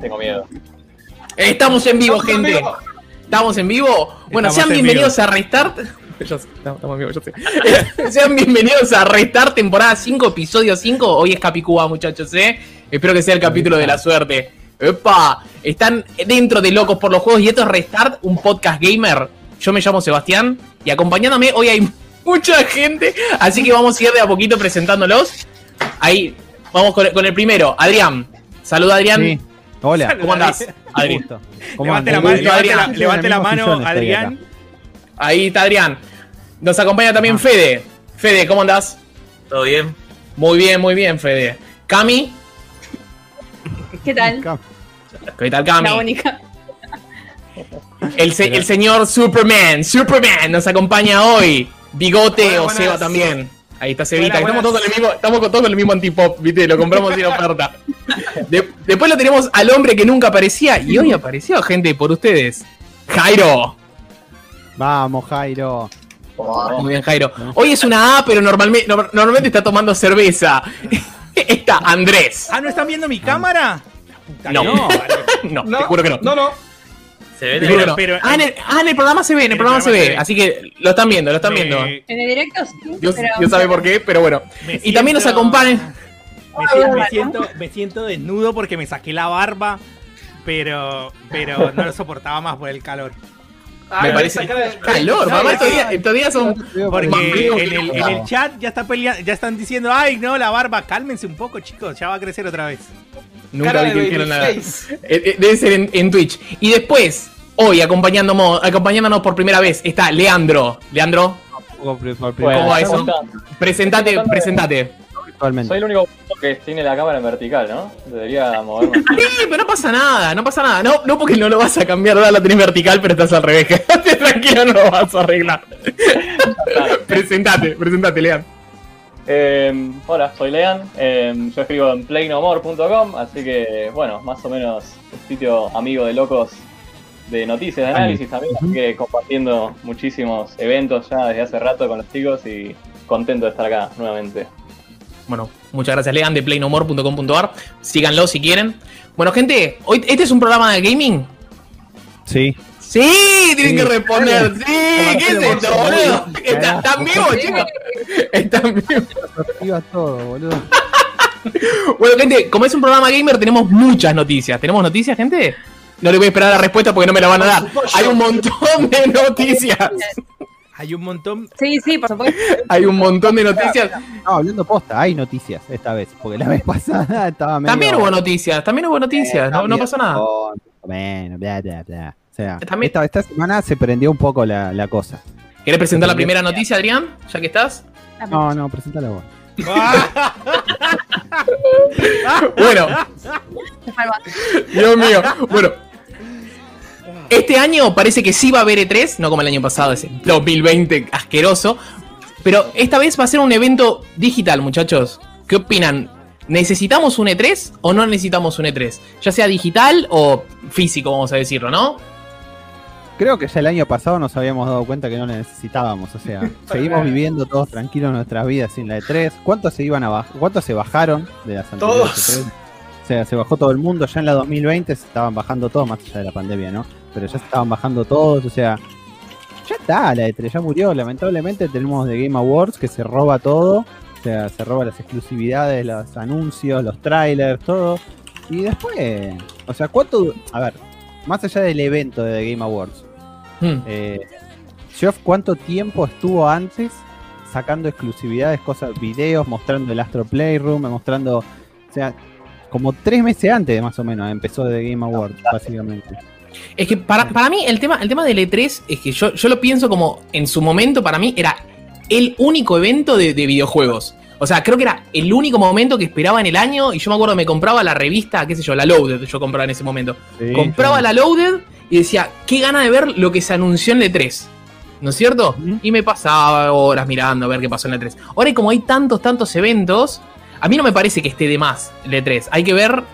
tengo miedo. Estamos en vivo, gente. Estamos en vivo. Bueno, Estamos sean en bienvenidos a Restart. Yo sé, estamos en vivo, yo sé. sean bienvenidos a Restart, temporada 5, episodio 5. Hoy es Capicúa, muchachos, ¿eh? Espero que sea el capítulo de la suerte. ¡Epa! Están dentro de Locos por los Juegos y esto es Restart, un podcast gamer. Yo me llamo Sebastián y acompañándome hoy hay mucha gente, así que vamos a ir de a poquito presentándolos. Ahí, vamos con, con el primero. Adrián. Saluda, Adrián. Sí. Hola. ¿Cómo andás, Adri? Gusto. ¿Cómo Levante la, mano, levante la, Adrián. levante la mano, Adrián. Ahí está Adrián. Nos acompaña también Fede. Fede, ¿cómo andás? ¿Todo bien? Muy bien, muy bien, Fede. Cami. ¿Qué tal? ¿Qué tal, La Cami? única. El, se- el señor Superman. Superman nos acompaña hoy. Bigote o. Seba también. Ahí está Cevita. Estamos todos con el mismo, estamos con- todos con el mismo antipop, ¿viste? Lo compramos sin oferta. De- después lo tenemos al hombre que nunca aparecía y hoy apareció, gente, por ustedes. Jairo. Vamos, Jairo. Muy bien, Jairo. Hoy es una A, pero normalmente, no- normalmente está tomando cerveza. Está Andrés. Ah, ¿no están viendo mi cámara? Puta, No. no. No, te juro que no. No, no. Ah, en el, ah, en el programa se ve, en el programa se ve. Así que lo están viendo, lo están viendo. Me- En el directo sí. Dios, pero- Dios sabe por qué, pero bueno. Y también nos siento- acompaña. Me siento, me, siento, me siento desnudo porque me saqué la barba, pero, pero no lo soportaba más por el calor. Me parece calor, mamá. Estos días, son. Porque el, en el chat ya, está pelea- ya están diciendo, ay, no, la barba, cálmense un poco, chicos, ya va a crecer otra vez. Nunca Cara vi que dijeron nada. Eh, eh, Debe ser en, en Twitch. Y después, hoy acompañándonos, acompañándonos por primera vez, está Leandro. Leandro, ¿Cómo va eso? presentate, presentate. Soy el único que tiene la cámara en vertical, ¿no? Debería moverme. Sí, pero no pasa nada, no pasa nada. No, no porque no lo vas a cambiar, ahora la tenés vertical, pero estás al revés. Tranquilo, no lo vas a arreglar. presentate, presentate, Leandro. Eh, hola, soy Lean. eh, yo escribo en playnomore.com, así que, bueno, más o menos un sitio amigo de locos de noticias, de análisis también. Así que compartiendo muchísimos eventos ya desde hace rato con los chicos y contento de estar acá nuevamente. Bueno, muchas gracias, Lean de playnomore.com.ar. Síganlo si quieren. Bueno, gente, hoy este es un programa de gaming. Sí. Sí, tienen Sí. que responder. Sí, ¿qué es esto, boludo? Está- ¿Están vivos, chicos? Están vivos. Todo, boludo. Bueno, gente, como es un programa gamer, tenemos muchas noticias. ¿Tenemos noticias, gente? No le voy a esperar la respuesta porque no me la van a dar. Hay un montón de noticias. Hay un montón. Sí, sí, por supuesto. Hay un montón de noticias. No, hablando posta, hay noticias esta vez. Porque la vez pasada estaba medio. También hubo noticias, también hubo noticias. No, no pasó nada. Bueno, bla, bla, bla. Sea, También- esta, esta semana se prendió un poco la, la cosa. ¿Querés presentar la primera noticia, Adrián? Ya que estás. No, no, preséntala vos. Bueno, Dios mío. Bueno. Este año parece que sí va a haber E3, no como el año pasado, ese 2020 asqueroso. Pero esta vez va a ser un evento digital, muchachos. ¿Qué opinan? ¿Necesitamos un E3 o no necesitamos un E3? Ya sea digital o físico, vamos a decirlo, ¿no? Creo que ya el año pasado nos habíamos dado cuenta que no la necesitábamos. O sea, seguimos viviendo todos tranquilos nuestras vidas sin la E3. ¿Cuántos se iban a bajar? ¿Cuántos se bajaron de las anteriores Todos. E3? O sea, se bajó todo el mundo. Ya en la 2020 se estaban bajando todos, más allá de la pandemia, ¿no? Pero ya se estaban bajando todos. O sea, ya está, la E3 ya murió. Lamentablemente tenemos The Game Awards que se roba todo. O sea, se roba las exclusividades, los anuncios, los trailers, todo. Y después, o sea, ¿cuánto? A ver, más allá del evento de The Game Awards, Hmm. eh, Geoff, ¿cuánto tiempo estuvo antes sacando exclusividades, cosas, videos, mostrando el Astro Playroom, mostrando, o sea, como tres meses antes más o menos empezó The Game Awards, básicamente. Es que para, para mí el tema, el tema del E3 es que yo, yo lo pienso como en su momento para mí era el único evento de, de videojuegos. O sea, creo que era el único momento que esperaba en el año y yo me acuerdo me compraba la revista, qué sé yo, la Loaded, yo compraba en ese momento. compraba la Loaded y decía, qué gana de ver lo que se anunció en el E3. ¿No es cierto? Y me pasaba horas mirando a ver qué pasó en el E3. Ahora, como hay tantos, tantos eventos, a mí no me parece que esté de más el E3. Hay que ver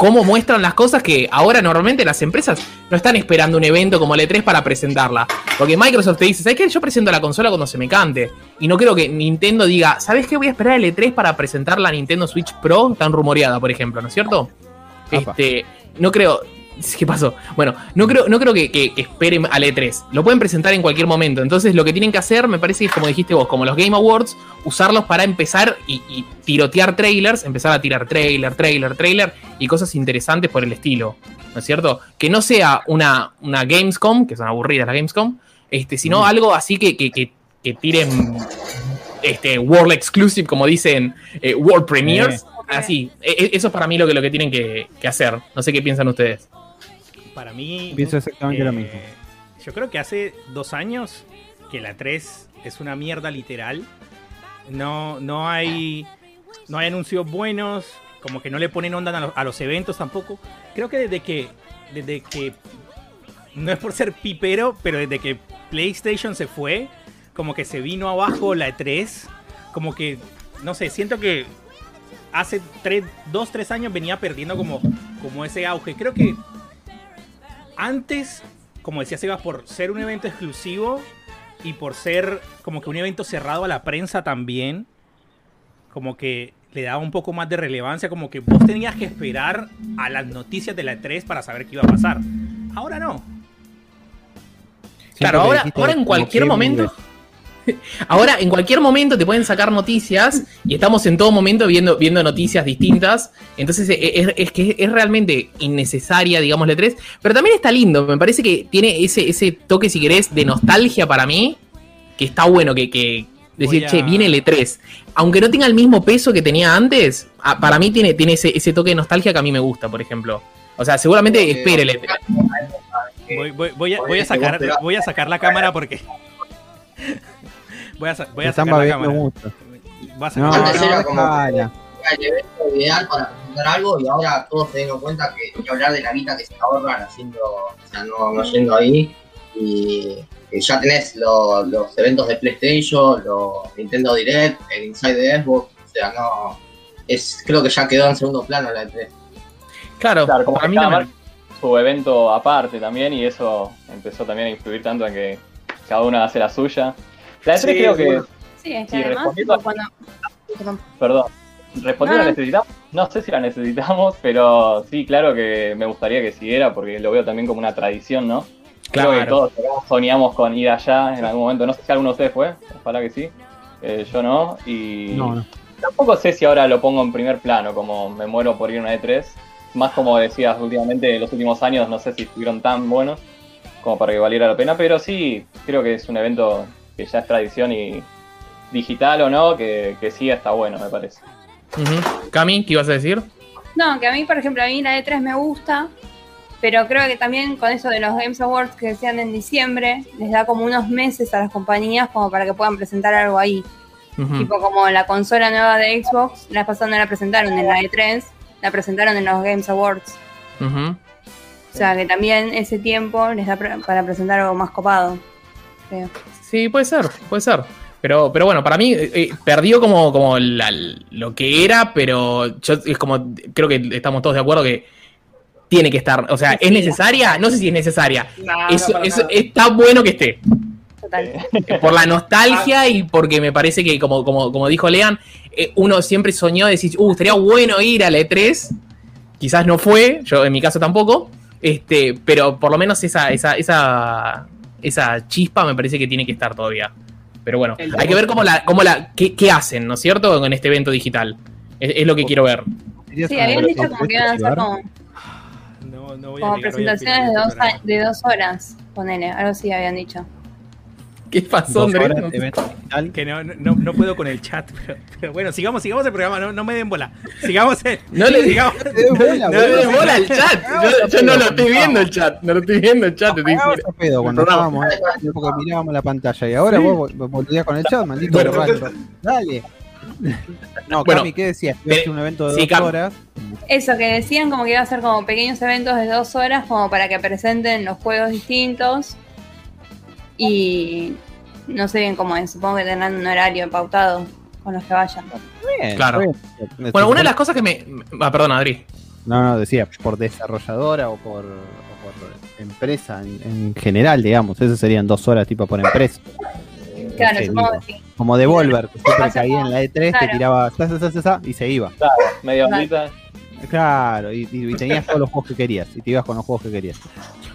cómo muestran las cosas que ahora normalmente las empresas no están esperando un evento como el E3 para presentarla. Porque Microsoft te dice, ¿sabes qué? Yo presento la consola cuando se me cante. Y no creo que Nintendo diga, ¿sabes qué? Voy a esperar el E3 para presentar la Nintendo Switch Pro tan rumoreada, por ejemplo, ¿no es cierto? Apa. Este, no creo. ¿Qué pasó? Bueno, no creo, no creo que, que- que esperen al E3. Lo pueden presentar en cualquier momento. Entonces, lo que tienen que hacer, me parece que es como dijiste vos, como los Game Awards, usarlos para empezar y, y tirotear trailers, empezar a tirar trailer, trailer, trailer y cosas interesantes por el estilo. ¿No es cierto? Que no sea una, una Gamescom, que son aburridas las Gamescom, este, sino algo así que, que, tiren este, World Exclusive, como dicen, eh, World Premiers. Así, E- e- eso es para mí lo que, lo que tienen que, que hacer. No sé qué piensan ustedes. Para mí. Pienso exactamente lo eh, mismo. Yo creo que hace dos años que la 3 es una mierda literal. No, no hay. No hay anuncios buenos. Como que no le ponen onda a los, a los eventos tampoco. Creo que desde que. Desde que. No es por ser pipero, pero desde que PlayStation se fue. Como que se vino abajo la 3. Como que. No sé, siento que. Hace 3, 2, 3 años venía perdiendo como, como ese auge. Creo que antes, como decía Sebas, por ser un evento exclusivo y por ser como que un evento cerrado a la prensa también, como que le daba un poco más de relevancia, como que vos tenías que esperar a las noticias de la E3 para saber qué iba a pasar. Ahora no. Claro, ahora, ahora en cualquier momento. Ahora, en cualquier momento te pueden sacar noticias y estamos en todo momento viendo, viendo noticias distintas. Entonces e- es, es que es realmente innecesaria, digamos, la 3. Pero también está lindo. Me parece que tiene ese, ese toque, si querés, de nostalgia para mí. Que está bueno que, que decir, a- che, viene el E3. Aunque no tenga el mismo peso que tenía antes, a- para mí tiene, tiene ese, ese toque de nostalgia que a mí me gusta, por ejemplo. O sea, seguramente espere el E E3. Voy, voy- voy a, voy a sacar, voy a sacar la cámara porque. Voy a, voy a sacar la cámara. mucho. Voy a sacar No, la Antes no, era como- el evento ideal para presentar algo y ahora todos se dieron cuenta que hay que hablar de la guita que se ahorran haciendo, o sea, no, no yendo ahí. Y, y ya tenés lo- los eventos de PlayStation, los Nintendo Direct, el Inside de Xbox, o sea, no. Es, creo que ya quedó en segundo plano la E3. Claro, Claro, como para que mí marca su evento aparte también y eso empezó también a influir tanto en que cada uno hace la suya. La E3 Sí, creo que, bueno. Sí, es que Sí, además, cuando. perdón. respondiendo No, a no. necesitamos, no sé si la necesitamos, pero sí, claro que me gustaría que siguiera porque lo veo también como una tradición, ¿no? Creo que Claro. todos soñamos con ir allá en algún momento, no sé si alguno de ustedes fue, ojalá que sí, Eh, yo no, y No, no. tampoco sé si ahora lo pongo en primer plano, como me muero por ir a una E3, más como decías últimamente, los últimos años no sé si estuvieron tan buenos como para que valiera la pena, pero sí, creo que es un evento que ya es tradición y digital o no, que, que sí está bueno, me parece. Cami, ¿qué ibas a decir? No, que a mí, por ejemplo, a mí la E3 me gusta, pero creo que también con eso de los Games Awards que decían en diciembre, les da como unos meses a las compañías como para que puedan presentar algo ahí. Tipo como la consola nueva de Xbox, la pasada no la presentaron en la E3, la presentaron en los Games Awards. O sea que también ese tiempo les da pre- para presentar algo más copado. creo. Sí, puede ser, puede ser. Pero, pero bueno, para mí eh, eh, perdió como, como la- lo que era, pero yo es como, creo que estamos todos de acuerdo que tiene que estar. O sea, ¿es necesaria? No sé si es necesaria. Eso, eso- está bueno que esté. Total. Por la nostalgia y porque me parece que, como, como, como dijo Lean, eh, uno siempre soñó decir, uh, estaría bueno ir a la E3. Quizás no fue, yo en mi caso tampoco. Este, pero por lo menos esa, esa, esa, esa chispa me parece que tiene que estar todavía. Pero bueno, El- hay que ver cómo la, cómo la, qué, qué hacen, ¿no es cierto? Con este evento digital. Es, es lo que quiero ver. Sí, habían dicho como que iban a hacer como, No, no voy a como presentaciones de dos, de dos horas. Ponele, algo así habían dicho. ¿Qué pasó, Andrés? Que no, no, no puedo con el chat, pero, pero bueno, sigamos, sigamos el programa, no, no me den bola. Sigamos el, No le sigamos, den bola, No le des bola al chat. Yo, yo no lo estoy viendo el chat. No lo estoy viendo el chat. a pedo cuando estábamos porque mirábamos la pantalla y ahora vos vol- volvías con el chat, maldito Bueno, borracho. Dale. No, Bueno, Cami, ¿qué decías? Que ser un evento de sí, dos horas. Eso, que decían como que iba a ser como pequeños eventos de dos horas como para que presenten los juegos distintos. Y no sé bien cómo es, supongo que tendrán un horario pautado con los que vayan. Bien, Claro. bien. Bueno, una de las cosas que me. Ah, perdón, Adri. No, no, decía, por desarrolladora o por, o por empresa en, en general, digamos. Eso serían dos horas tipo por empresa. Claro, Sí, supongo digo. que sí. Como Devolver, que siempre caía en la E3, te tiraba sa, sa, sa, sa, sa, y se iba. Media Vale. horita. Claro, y tenías todos los juegos que querías. Y te ibas con los juegos que querías.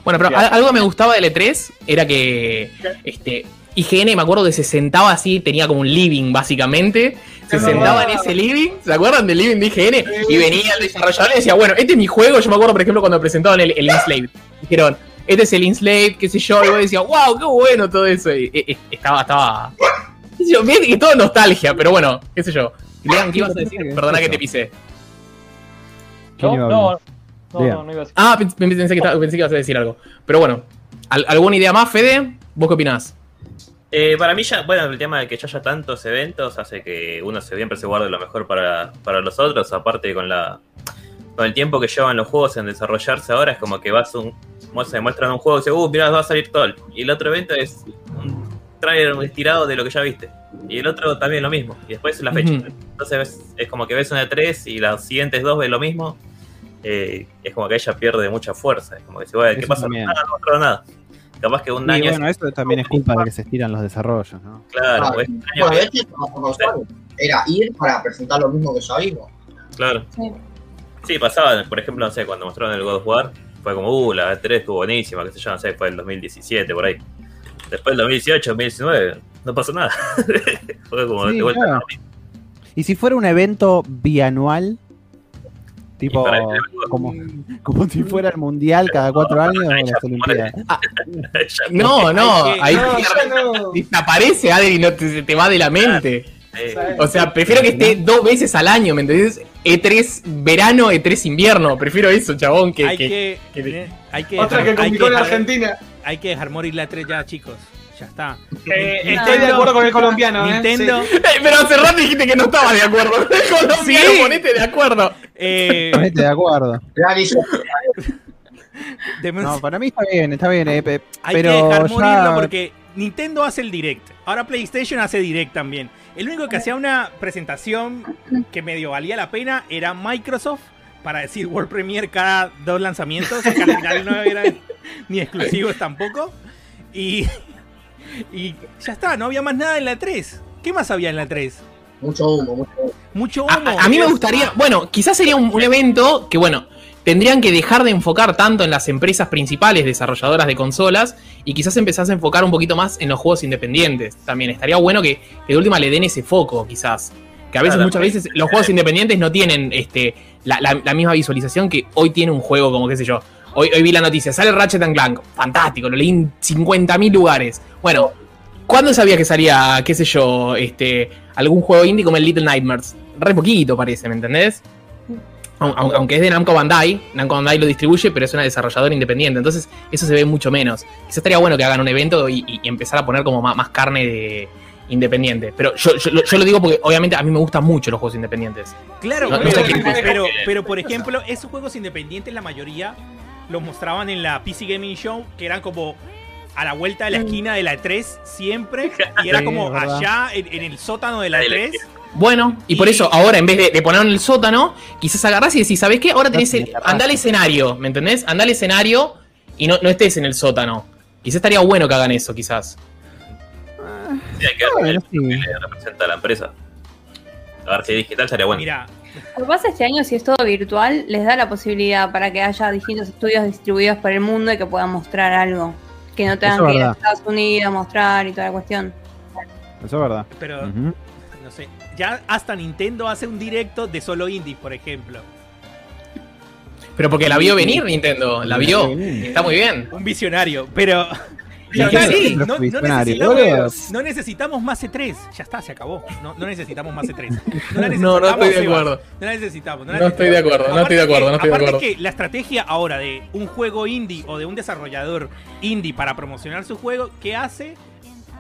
Bueno, pero al- algo que me gustaba del E3 era que este, IGN, me acuerdo que se sentaba así, tenía como un living básicamente. Se sentaba en ese living, ¿se acuerdan del living de IGN? Y venía el desarrollador y decía, bueno, este es mi juego. Yo me acuerdo, por ejemplo, cuando presentaban el, el Enslaved. Dijeron, este es el Enslaved, qué sé yo. Y vos decías, wow, qué bueno todo eso. Y, y- y estaba, estaba. bien, y todo nostalgia, pero bueno, qué sé yo. Lean, ¿qué ibas a decir? Perdona que te pisé. ¿Yo? ¿Quién iba a No? No, Diga. no, no iba a decir. Ah, pens- pensé que, estaba- pensé que ibas a decir algo. Pero bueno, ¿al- ¿alguna idea más, Fede? ¿Vos qué opinás? Eh, para mí ya, bueno, el tema de que ya haya tantos eventos hace que uno se siempre se guarde lo mejor para, para los otros, aparte con la con el tiempo que llevan los juegos en desarrollarse ahora, es como que vas un se muestran un juego y dice, uh, mira, va a salir todo. Y el otro evento es un trailer estirado de lo que ya viste. Y el otro también lo mismo. Y después la fecha. Entonces ves- es como que ves una de tres y las siguientes dos ves lo mismo. Eh, es como que ella pierde mucha fuerza. Es como que se ¿qué Eso pasa? también. Nada, no mostraron nada. Capaz que un Y año bueno, eso también es culpa de que se estiran los desarrollos, ¿no? Claro, Ah, un año Bueno, que- de hecho, como con Sony, era ir para presentar lo mismo que ya vimos. Claro. Sí. Sí, pasaba, por ejemplo, no sé, cuando mostraron el God of War, fue como, uh, la E3 estuvo buenísima, qué sé yo, no sé, fue el 2017, por ahí. Después del 2018, 2019, no pasó nada. fue como Sí, de vuelta. claro. Y si fuera un evento bianual, tipo para el- como, como si fuera el mundial cada cuatro años o las Olimpiadas. No, no, ahí No, no. desaparece Adri y no te, te va de la mente. O sea, prefiero que esté dos veces al año, ¿me entendés? E3 verano, E3 invierno. Prefiero eso, chabón, que, hay que- que, que- hay que Otra dejar- que hay complicó en Argentina. Hay que dejar morir la 3 ya, chicos. Ya está. Eh, Nintendo- estoy de acuerdo con el colombiano, ¿eh? Nintendo, Sí. Eh, Pero hace rato dijiste que no estabas de acuerdo. Colombiano, Sí. ponete de acuerdo. eh, Ponete de acuerdo. No, para mí está bien, está bien. eh, pe- hay pero que dejar ya- porque Nintendo hace el direct. Ahora PlayStation hace direct también. El único que hacía una presentación que medio valía la pena era Microsoft para decir World Premiere cada dos lanzamientos, que al final no eran ni exclusivos tampoco. Y, y ya está, no había más nada en la 3. ¿Qué más había en la 3? mucho humo, mucho humo. Mucho A, humo. a- a mí me gustaría, bueno, quizás sería un, un evento que, bueno, tendrían que dejar de enfocar tanto en las empresas principales desarrolladoras de consolas y quizás empezás a enfocar un poquito más en los juegos independientes. También estaría bueno que, que de última le den ese foco, quizás. Que a veces, Claro. muchas veces, los juegos independientes no tienen este, la, la- la misma visualización que hoy tiene un juego, como qué sé yo. Hoy, hoy vi la noticia, sale Ratchet and Clank, fantástico, lo leí en 50.000 lugares. Bueno, ¿cuándo sabía que salía, qué sé yo, este, algún juego indie como el Little Nightmares? Re poquito parece, ¿me entendés? Aun- aun- Aunque es de Namco Bandai, Namco Bandai lo distribuye, pero es una desarrolladora independiente, entonces eso se ve mucho menos. Quizás estaría bueno que hagan un evento y, empezar a poner como más, más carne de independiente. Pero yo, yo, lo- yo lo digo porque obviamente a mí me gustan mucho los juegos independientes. Claro, No- sé pero, pero, por ejemplo, esos juegos independientes, la mayoría los mostraban en la PC Gaming Show, que eran como a la vuelta de la esquina de la E3 siempre, y era Sí, como verdad. allá en, en el sótano de la De la E3. Bueno, y por eso ahora en vez de, de ponerlo en el sótano, quizás agarrás y decís, ¿sabés qué? Ahora tenés el, andá al escenario, ¿me entendés? Andá al escenario y no, no estés en el sótano. Quizás estaría bueno que hagan eso, quizás. sí, hay que ver qué sí. le representa a la empresa. A ver si digital sería bueno. Mira, Lo que pasa este año, si es todo virtual, les da la posibilidad para que haya distintos estudios distribuidos por el mundo y que puedan mostrar algo. Que no tengan Eso que ir a verdad. Estados Unidos a mostrar y toda la cuestión. Eso es verdad. pero Ujú. no sé, ya hasta Nintendo hace un directo de solo indies, por ejemplo. Pero porque la vio venir Nintendo, la vio. Está muy bien. Un visionario, pero Sí, no, necesitamos, boludo. no necesitamos más E3. Ya está, se acabó. No, no necesitamos más E3. No, la No, no estoy de acuerdo. No la necesitamos. la No estoy de acuerdo, no estoy de acuerdo, no estoy de aparte acuerdo. que la estrategia ahora de un juego indie o de un desarrollador indie para promocionar su juego, ¿qué hace?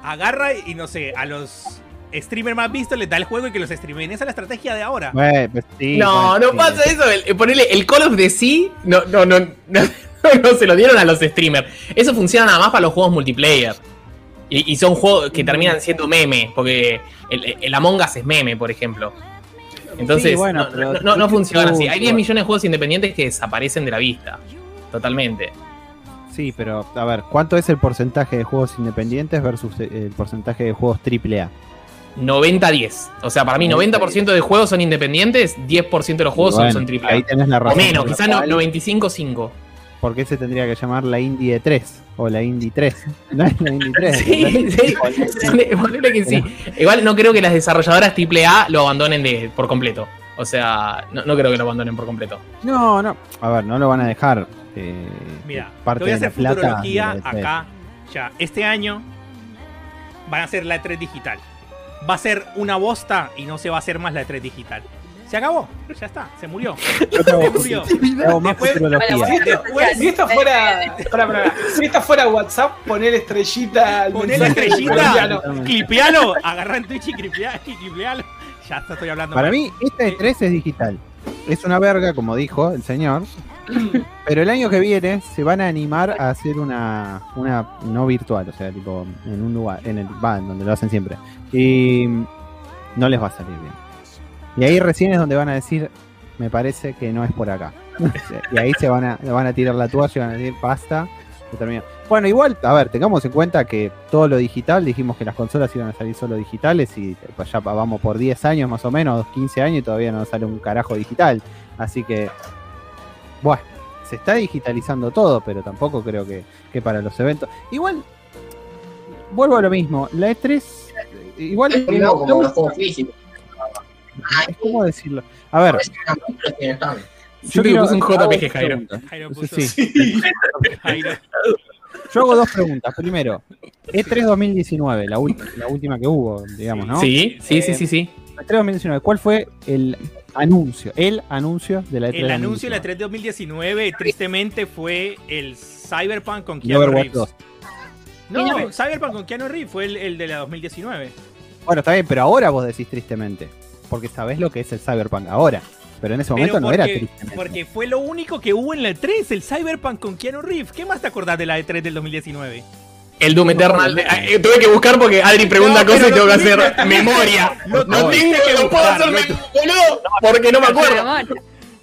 Agarra y no sé, a los streamers más vistos les da el juego y que los streamen. Esa es la estrategia de ahora. Bueno, pues sí, No, bueno, no sí. pasa eso. El, el ponerle el Call of the Sea, no, no, no, no, no se lo dieron a los streamers. Eso funciona nada más para los juegos multiplayer. Y, y son juegos que terminan siendo meme, porque el, el Among Us es meme, por ejemplo. Entonces, Sí, bueno, no, no, no, no funciona así. Hay 10 millones de juegos independientes que desaparecen de la vista. Totalmente. Sí, pero a ver, ¿cuánto es el porcentaje de juegos independientes versus eh, el porcentaje de juegos AAA? 90-10. O sea, para mí 90% de juegos son independientes, 10% de los juegos bueno, son, son Ahí AAA. tenés la O menos, quizás no, cual, 95-5. ¿Por qué se tendría que llamar la Indie 3? O la Indie 3. No es la Indie 3. Sí, sí. Ponele que sí. Igual no creo que las desarrolladoras AAA lo abandonen de, por completo. O sea, no, no creo que lo abandonen por completo. No, no. A ver, no lo van a dejar. eh, Mira, parte te voy a hacer plata futurología de la E3. acá. Ya, este año van a hacer la E3 digital. Va a ser una bosta y no se va a hacer más la E3 digital. Se acabó, ya está, se murió. Se murió. Después- Si esto fuera, si esto fuera WhatsApp, poner estrellita al mensaje estrellita, clipealo, agarra en Twitch y clipea- y clipealo. Ya está, estoy hablando. Para mal. mí, esta E3 es digital. Es una verga, como dijo el señor. Pero el año que viene se van a animar a hacer una, una no virtual, o sea, tipo en un lugar, en el va, en donde lo hacen siempre. Y no les va a salir bien. Y ahí recién es donde van a decir, me parece que no es por acá. y ahí se van a, van a tirar la toalla y van a decir, basta. Bueno, igual, a ver, tengamos en cuenta que todo lo digital, dijimos que las consolas iban a salir solo digitales y pues ya vamos por 10 años más o menos, 15 años y todavía no sale un carajo digital. Así que, bueno, se está digitalizando todo, pero tampoco creo que, que para los eventos. Igual, vuelvo a lo mismo, la E3, igual, mismo como los juegos físicos. ¿Cómo decirlo? A ver, que. Yo te puse un hago JPG, dos Jairo. preguntas. Jairo Sí, puso- sí. Jairo. Yo hago dos preguntas. Primero, E3 2019, la, ul- la última que hubo, digamos, ¿no? Sí, sí, sí, sí, sí. E3 2019, ¿cuál fue el anuncio? El anuncio de la E3 El anuncio de la 2019? 3 2019 tristemente fue el Cyberpunk con Keanu Reeves. 2. No, Cyberpunk con Keanu Reeves fue el, el de la 2019. Bueno, está bien, pero ahora vos decís tristemente. Porque sabés lo que es el Cyberpunk ahora. Pero en ese momento no era porque, tristemente. porque fue lo único que hubo en la E3, el Cyberpunk con Keanu Reeves. ¿Qué más te acordás de la E3 del 2019? El Doom Eternal. Eh, tuve que buscar porque Adri pregunta No, cosas y tengo que hacer memoria. No tengo que no puedo hacer lo mem- boludo, porque no me acuerdo.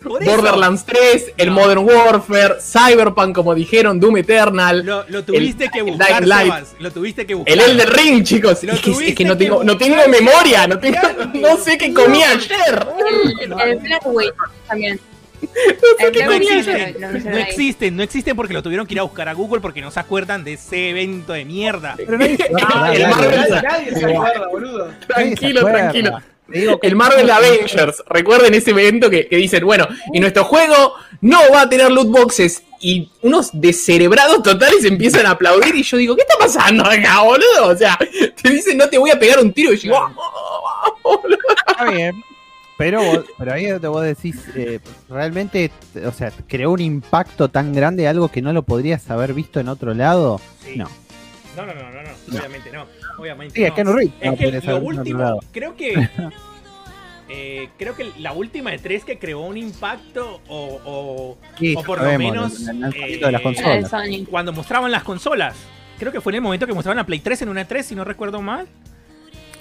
Borderlands 3, el No. Modern Warfare, Cyberpunk, como dijeron, Doom Eternal, Lo, lo tuviste El- que buscar. Sebas, Lo tuviste que buscar. el Elder Ring, chicos. Lo Es que, es tuviste que no que tengo, no tengo memoria, no tengo, no sé qué comí ayer. El, Black también. sé No Witch comí existen, no existen, no existen porque lo tuvieron que ir a buscar a Google porque no se acuerdan de ese evento de mierda. Pero nadie se va a acordar, el Lalo. Marvel- Nadie, nadie se acuerda, boludo. Nadie Tranquilo, tranquilo. El Marvel Avengers, recuerden ese evento que, que dicen, bueno, y nuestro juego no va a tener loot boxes. Y unos descerebrados totales empiezan a aplaudir y yo digo, ¿qué está pasando acá, boludo? O sea, te dicen, no te voy a pegar un tiro y yo, "Ah, ah, ah", boludo. Está bien. Pero, vos- pero ahí es donde vos decís, eh, realmente, o sea, creó un impacto tan grande algo que no lo podrías haber visto en otro lado. Sí. No. No, no, no, no, no, obviamente no. Obviamente Sí, es no. que no Reeves. Es no que lo último, creo que. eh, creo que la última de tres que creó un impacto, o, o, Sí, o por lo sabemos, menos, el lanzamiento de las eh, La consolas. Cuando mostraban las consolas. Creo que fue en el momento que mostraban la Play 3 en una 3, si no recuerdo mal.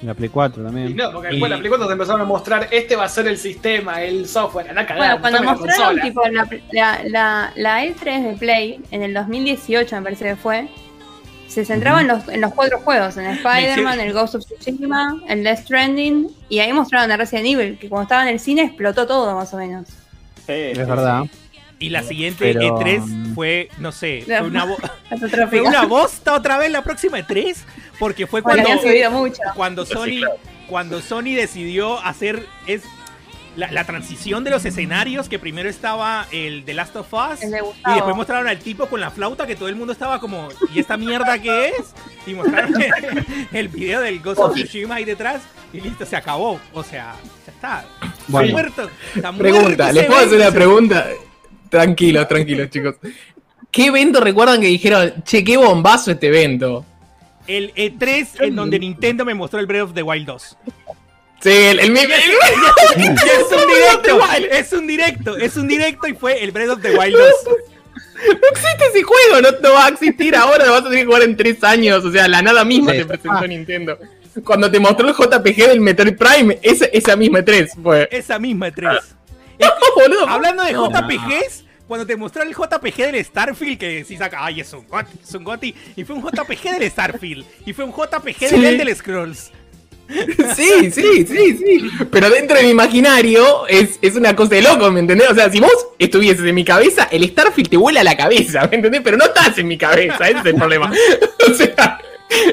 La Play 4 Y también. no, porque después Y- la Play 4 te empezaron a mostrar, este va a ser el sistema, el software, anda cagada, Bueno, cuando la mostraron consola. tipo la, la, la, la E3 de Play en el 2018, me parece que fue, se centraba en, los, en los cuatro juegos, en Spider-Man, el Ghost of Tsushima, el Death Stranding, y ahí mostraron a Resident Evil, que cuando estaba en el cine explotó todo más o menos. Sí, Es verdad. Y la siguiente Pero, E3 mm, fue, no sé, fue una, fue una bosta otra vez la próxima E3. Porque fue cuando, mucho. cuando Sí, Sony cuando Sony decidió hacer es la, la transición de los escenarios que primero estaba el The Last of Us El de y después mostraron al tipo con la flauta que todo el mundo estaba como ¿y esta mierda qué es? y mostraron el video del Ghost of Tsushima ahí detrás y listo, se acabó o sea, ya está Bueno. está muerto está muerto Pregunta, ¿les puedo hacer una pregunta? Tranquilos, tranquilos, chicos. ¿Qué evento recuerdan que dijeron, che, qué bombazo este evento? el E3 en donde Nintendo me mostró el Breath of the Wild 2 Sí, el, el, el- Y es un directo, es un directo, es un directo y fue el Breath of the Wild 2. No existe ese juego, no, no va a existir ahora, lo vas a tener que jugar en tres años. O sea, la nada misma Sí. te presentó Nintendo. Cuando te mostró el JPG del Metroid Prime, esa, esa misma E3 fue. Esa misma E3. boludo. Hablando de No. JPGs, cuando te mostró el JPG del Starfield, que decís acá, ay, es un es un GOTY, y fue un JPG del Starfield, y fue un JPG Sí. del Elder Scrolls. Sí, sí, sí, sí. Pero dentro de mi imaginario es, es una cosa de loco, ¿me entendés? O sea, si vos estuvieses en mi cabeza, el Starfield te vuela a la cabeza, ¿me entendés? Pero no estás en mi cabeza, ese es el problema. O sea,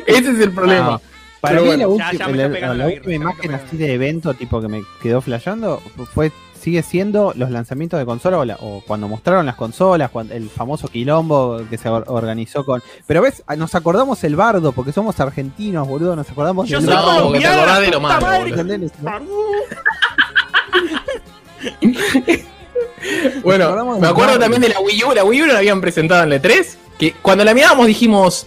ese es el problema. Ah, Para Pero mí bueno, la, ya- ulti- ya me la- está pegando la la última imagen así de evento tipo que me quedó flasheando fue sigue siendo los lanzamientos de consola o, la- o cuando mostraron las consolas, cuando, el famoso quilombo que se or- organizó con... Pero ves, Ah, nos acordamos el bardo porque somos argentinos, boludo, nos acordamos Yo del bardo. porque te acordás de lo malo. Bueno, me acuerdo también de la Wii U. La Wii U la habían presentado en la 3 Que cuando la mirábamos dijimos,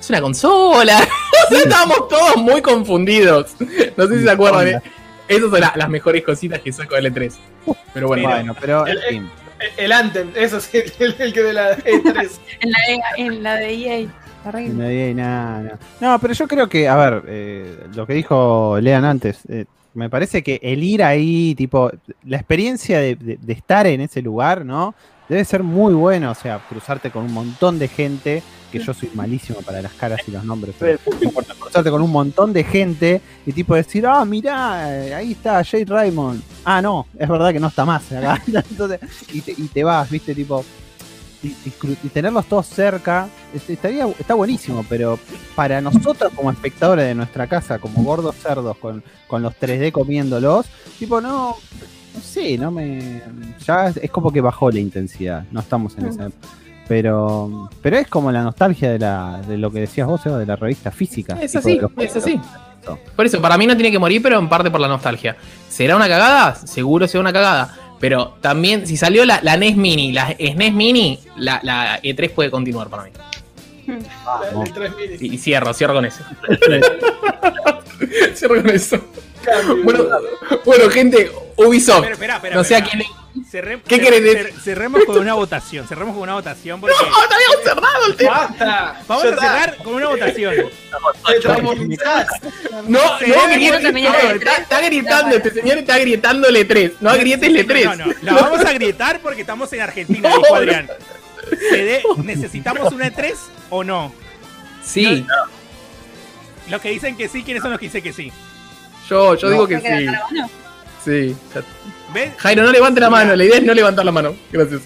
es una consola. O sea, Estábamos todos muy confundidos. No sé si se acuerdan. ¿eh? Esas son la- las mejores cositas que saco de L3. Pero bueno, Bueno, pero en El- fin. El Anthem, eso sí, el, el que de la E3. En la de, en la de EA. No, hay nada, nada. No, pero yo creo que, a ver, eh, lo que dijo Lean antes, eh, me parece que el ir ahí, tipo, la experiencia de, de- de estar en ese lugar, ¿no? Debe ser muy bueno, o sea, cruzarte con un montón de gente, que yo soy malísimo para las caras y los nombres, pero cruzarte con un montón de gente y tipo decir, ah, mirá, eh, ahí está Jade Raymond. Ah, no, es verdad que no está más acá. Entonces, y, te, y te vas, viste, tipo, y, tenerlos todos cerca, estaría, está buenísimo, pero para nosotros como espectadores de nuestra casa, como gordos cerdos con, con los 3D comiéndolos, tipo, no, no sé, no me... Ya es como que bajó la intensidad, no estamos en esa época. Pero, pero es como la nostalgia de, la, de lo que decías vos, Eva, de la revista física. Es así, es así. Por eso, para mí no tiene que morir, pero en parte por la nostalgia. ¿Será una cagada? Seguro será una cagada. Pero también, si salió la, la NES Mini, la SNES Mini, la, la E3 puede continuar para mí. 3000. Y, y cierro, cierro con eso. cierro con eso. Bueno, bueno, gente, Ubisoft. Espera, espera, espera, no sé a quién le. Cerre- ¿Qué cer- querés decir? cer- cerremos con una votación. Cerremos con una votación porque. ¡No, no habíamos cerrado el tema! ¡Basta! Vamos a cerrar con una votación. No, no, está, E3. gritando, este señor está gritando L3. No agrietes L3. No, no, la vamos a gritar porque estamos en Argentina, No, dijo. Adrián. ¿Se de- ¿Necesitamos una E3 o no? Sí, Los que dicen que sí, ¿quiénes son los que dicen que sí? yo, yo digo que ¿Se queda sí. Sí. ¿Ves? Jairo, no levante la mano. La idea es no levantar la mano. Gracias.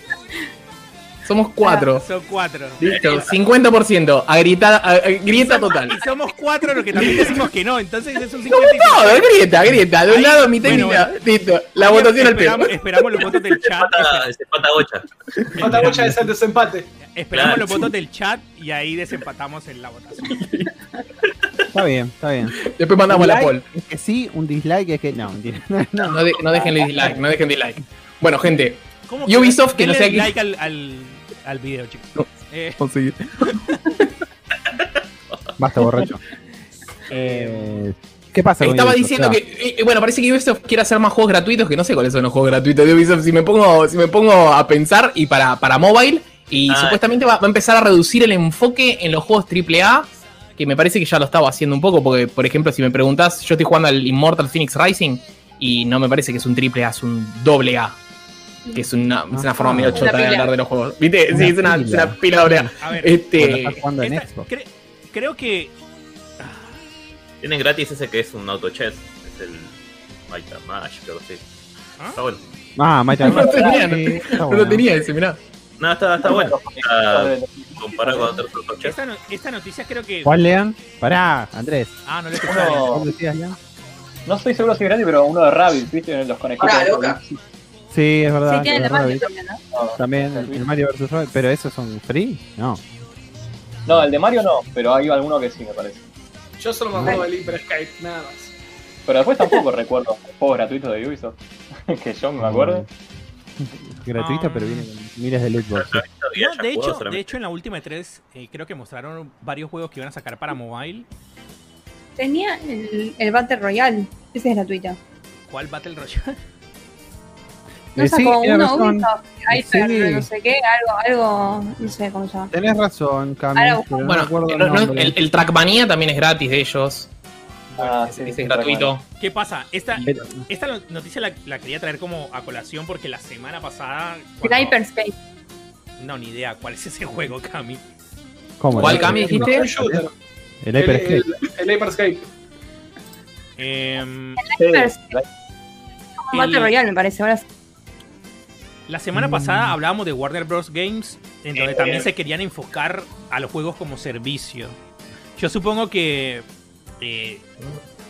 Somos cuatro. Son cuatro. Listo, 50%. A gritar, a- a- grieta total. Y somos cuatro los que también decimos que no, entonces es un 50 y Todo, grieta, grieta. De un Ahí, lado, mitad y bueno. Listo. La Ahí votación al pedo. esperamos, esperamos los votos del chat. Pata, se pata gocha. Falta mucha de ese desempate. Esperamos Claro. los votos del chat y ahí desempatamos en la votación. Está bien, está bien. Después mandamos la poll. es que sí, un dislike es que. No, mentira. No, No, de- no dejen dislike, no dejen dislike. Bueno, gente, ¿Cómo Y Ubisoft, que no Denle sé a quién- like al, al, al video, chicos. No. Eh, conseguir. Basta, borracho. Eh, ¿Qué pasa con Estaba Ubisoft? diciendo que, bueno, parece que Ubisoft quiere hacer más juegos gratuitos, que no sé cuáles son los juegos gratuitos de Ubisoft. Si me pongo, si me pongo a pensar, y para, para mobile, y Ah. supuestamente va, va a empezar a reducir el enfoque en los juegos AAA, que me parece que ya lo estaba haciendo un poco, porque, por ejemplo, si me preguntás, yo estoy jugando al Immortal Phoenix Rising, y no me parece que es un AAA, es un doble A. Que es una, es una forma medio Una chota de hablar de los juegos. ¿Viste? Una sí, es una, es pila. una pila doble A. a ver, Este. estás jugando en esta- Xbox. cre- creo que Tienen gratis ese que es un auto chess. Es el Might Mash, creo que sí. ¿Ah? Está bueno. Ah, Might No lo tenía, No tenía ese, mirá. No, está, está bueno. Está comparado con otros auto chess. esta, no- esta noticia creo que. ¿Cuál lean? Pará, Andrés. Ah, no escuché. Uno- ¿Cómo decías, Lean? No estoy seguro si es gratis, pero uno de Rabbit, ¿viste? Los conejitos. Hola, loca. Sí, es verdad. Sí, tiene de Mario Rabbit. también, ¿no? No, También el Mario vs. Rabbit. ¿Pero esos son free? No. No, el de Mario no, pero hay alguno que sí, me parece. Yo solo me acuerdo del Hyper Skype, nada más. Pero después tampoco recuerdo juegos gratuitos de Ubisoft. que yo me acuerdo. Gratuito, Ah. pero viene con miles de loot boxes. No, de, hecho, de hecho, en la última 3 creo que mostraron varios juegos que iban a sacar para mobile. Tenía el, el Battle Royale. Ese es gratuito. ¿Cuál Battle Royale? No Eh, sí, sacó tiene uno razón. Ubisoft, Hyper, Sí. no sé qué, algo, algo, no sé cómo se llama. Tenés razón, Cami. No Bueno, el no- no- nombre. el, el Trackmania también es gratis de ellos. Ah, sí, sí, gratuito. ¿Qué pasa? Esta, esta no- noticia la, la quería traer como a colación porque la semana pasada. El cuando- Hyperspace. No, ni idea cuál es ese juego, Cami. ¿Cómo? ¿Cuál ¿El- Cami dijiste? El El, Hyper Escape. el, el Hyper Escape. Em, Battle el- Royale, me parece. Ahora. La semana pasada hablábamos de Warner Bros. Games, en donde también se querían enfocar a los juegos como servicio. Yo supongo que eh,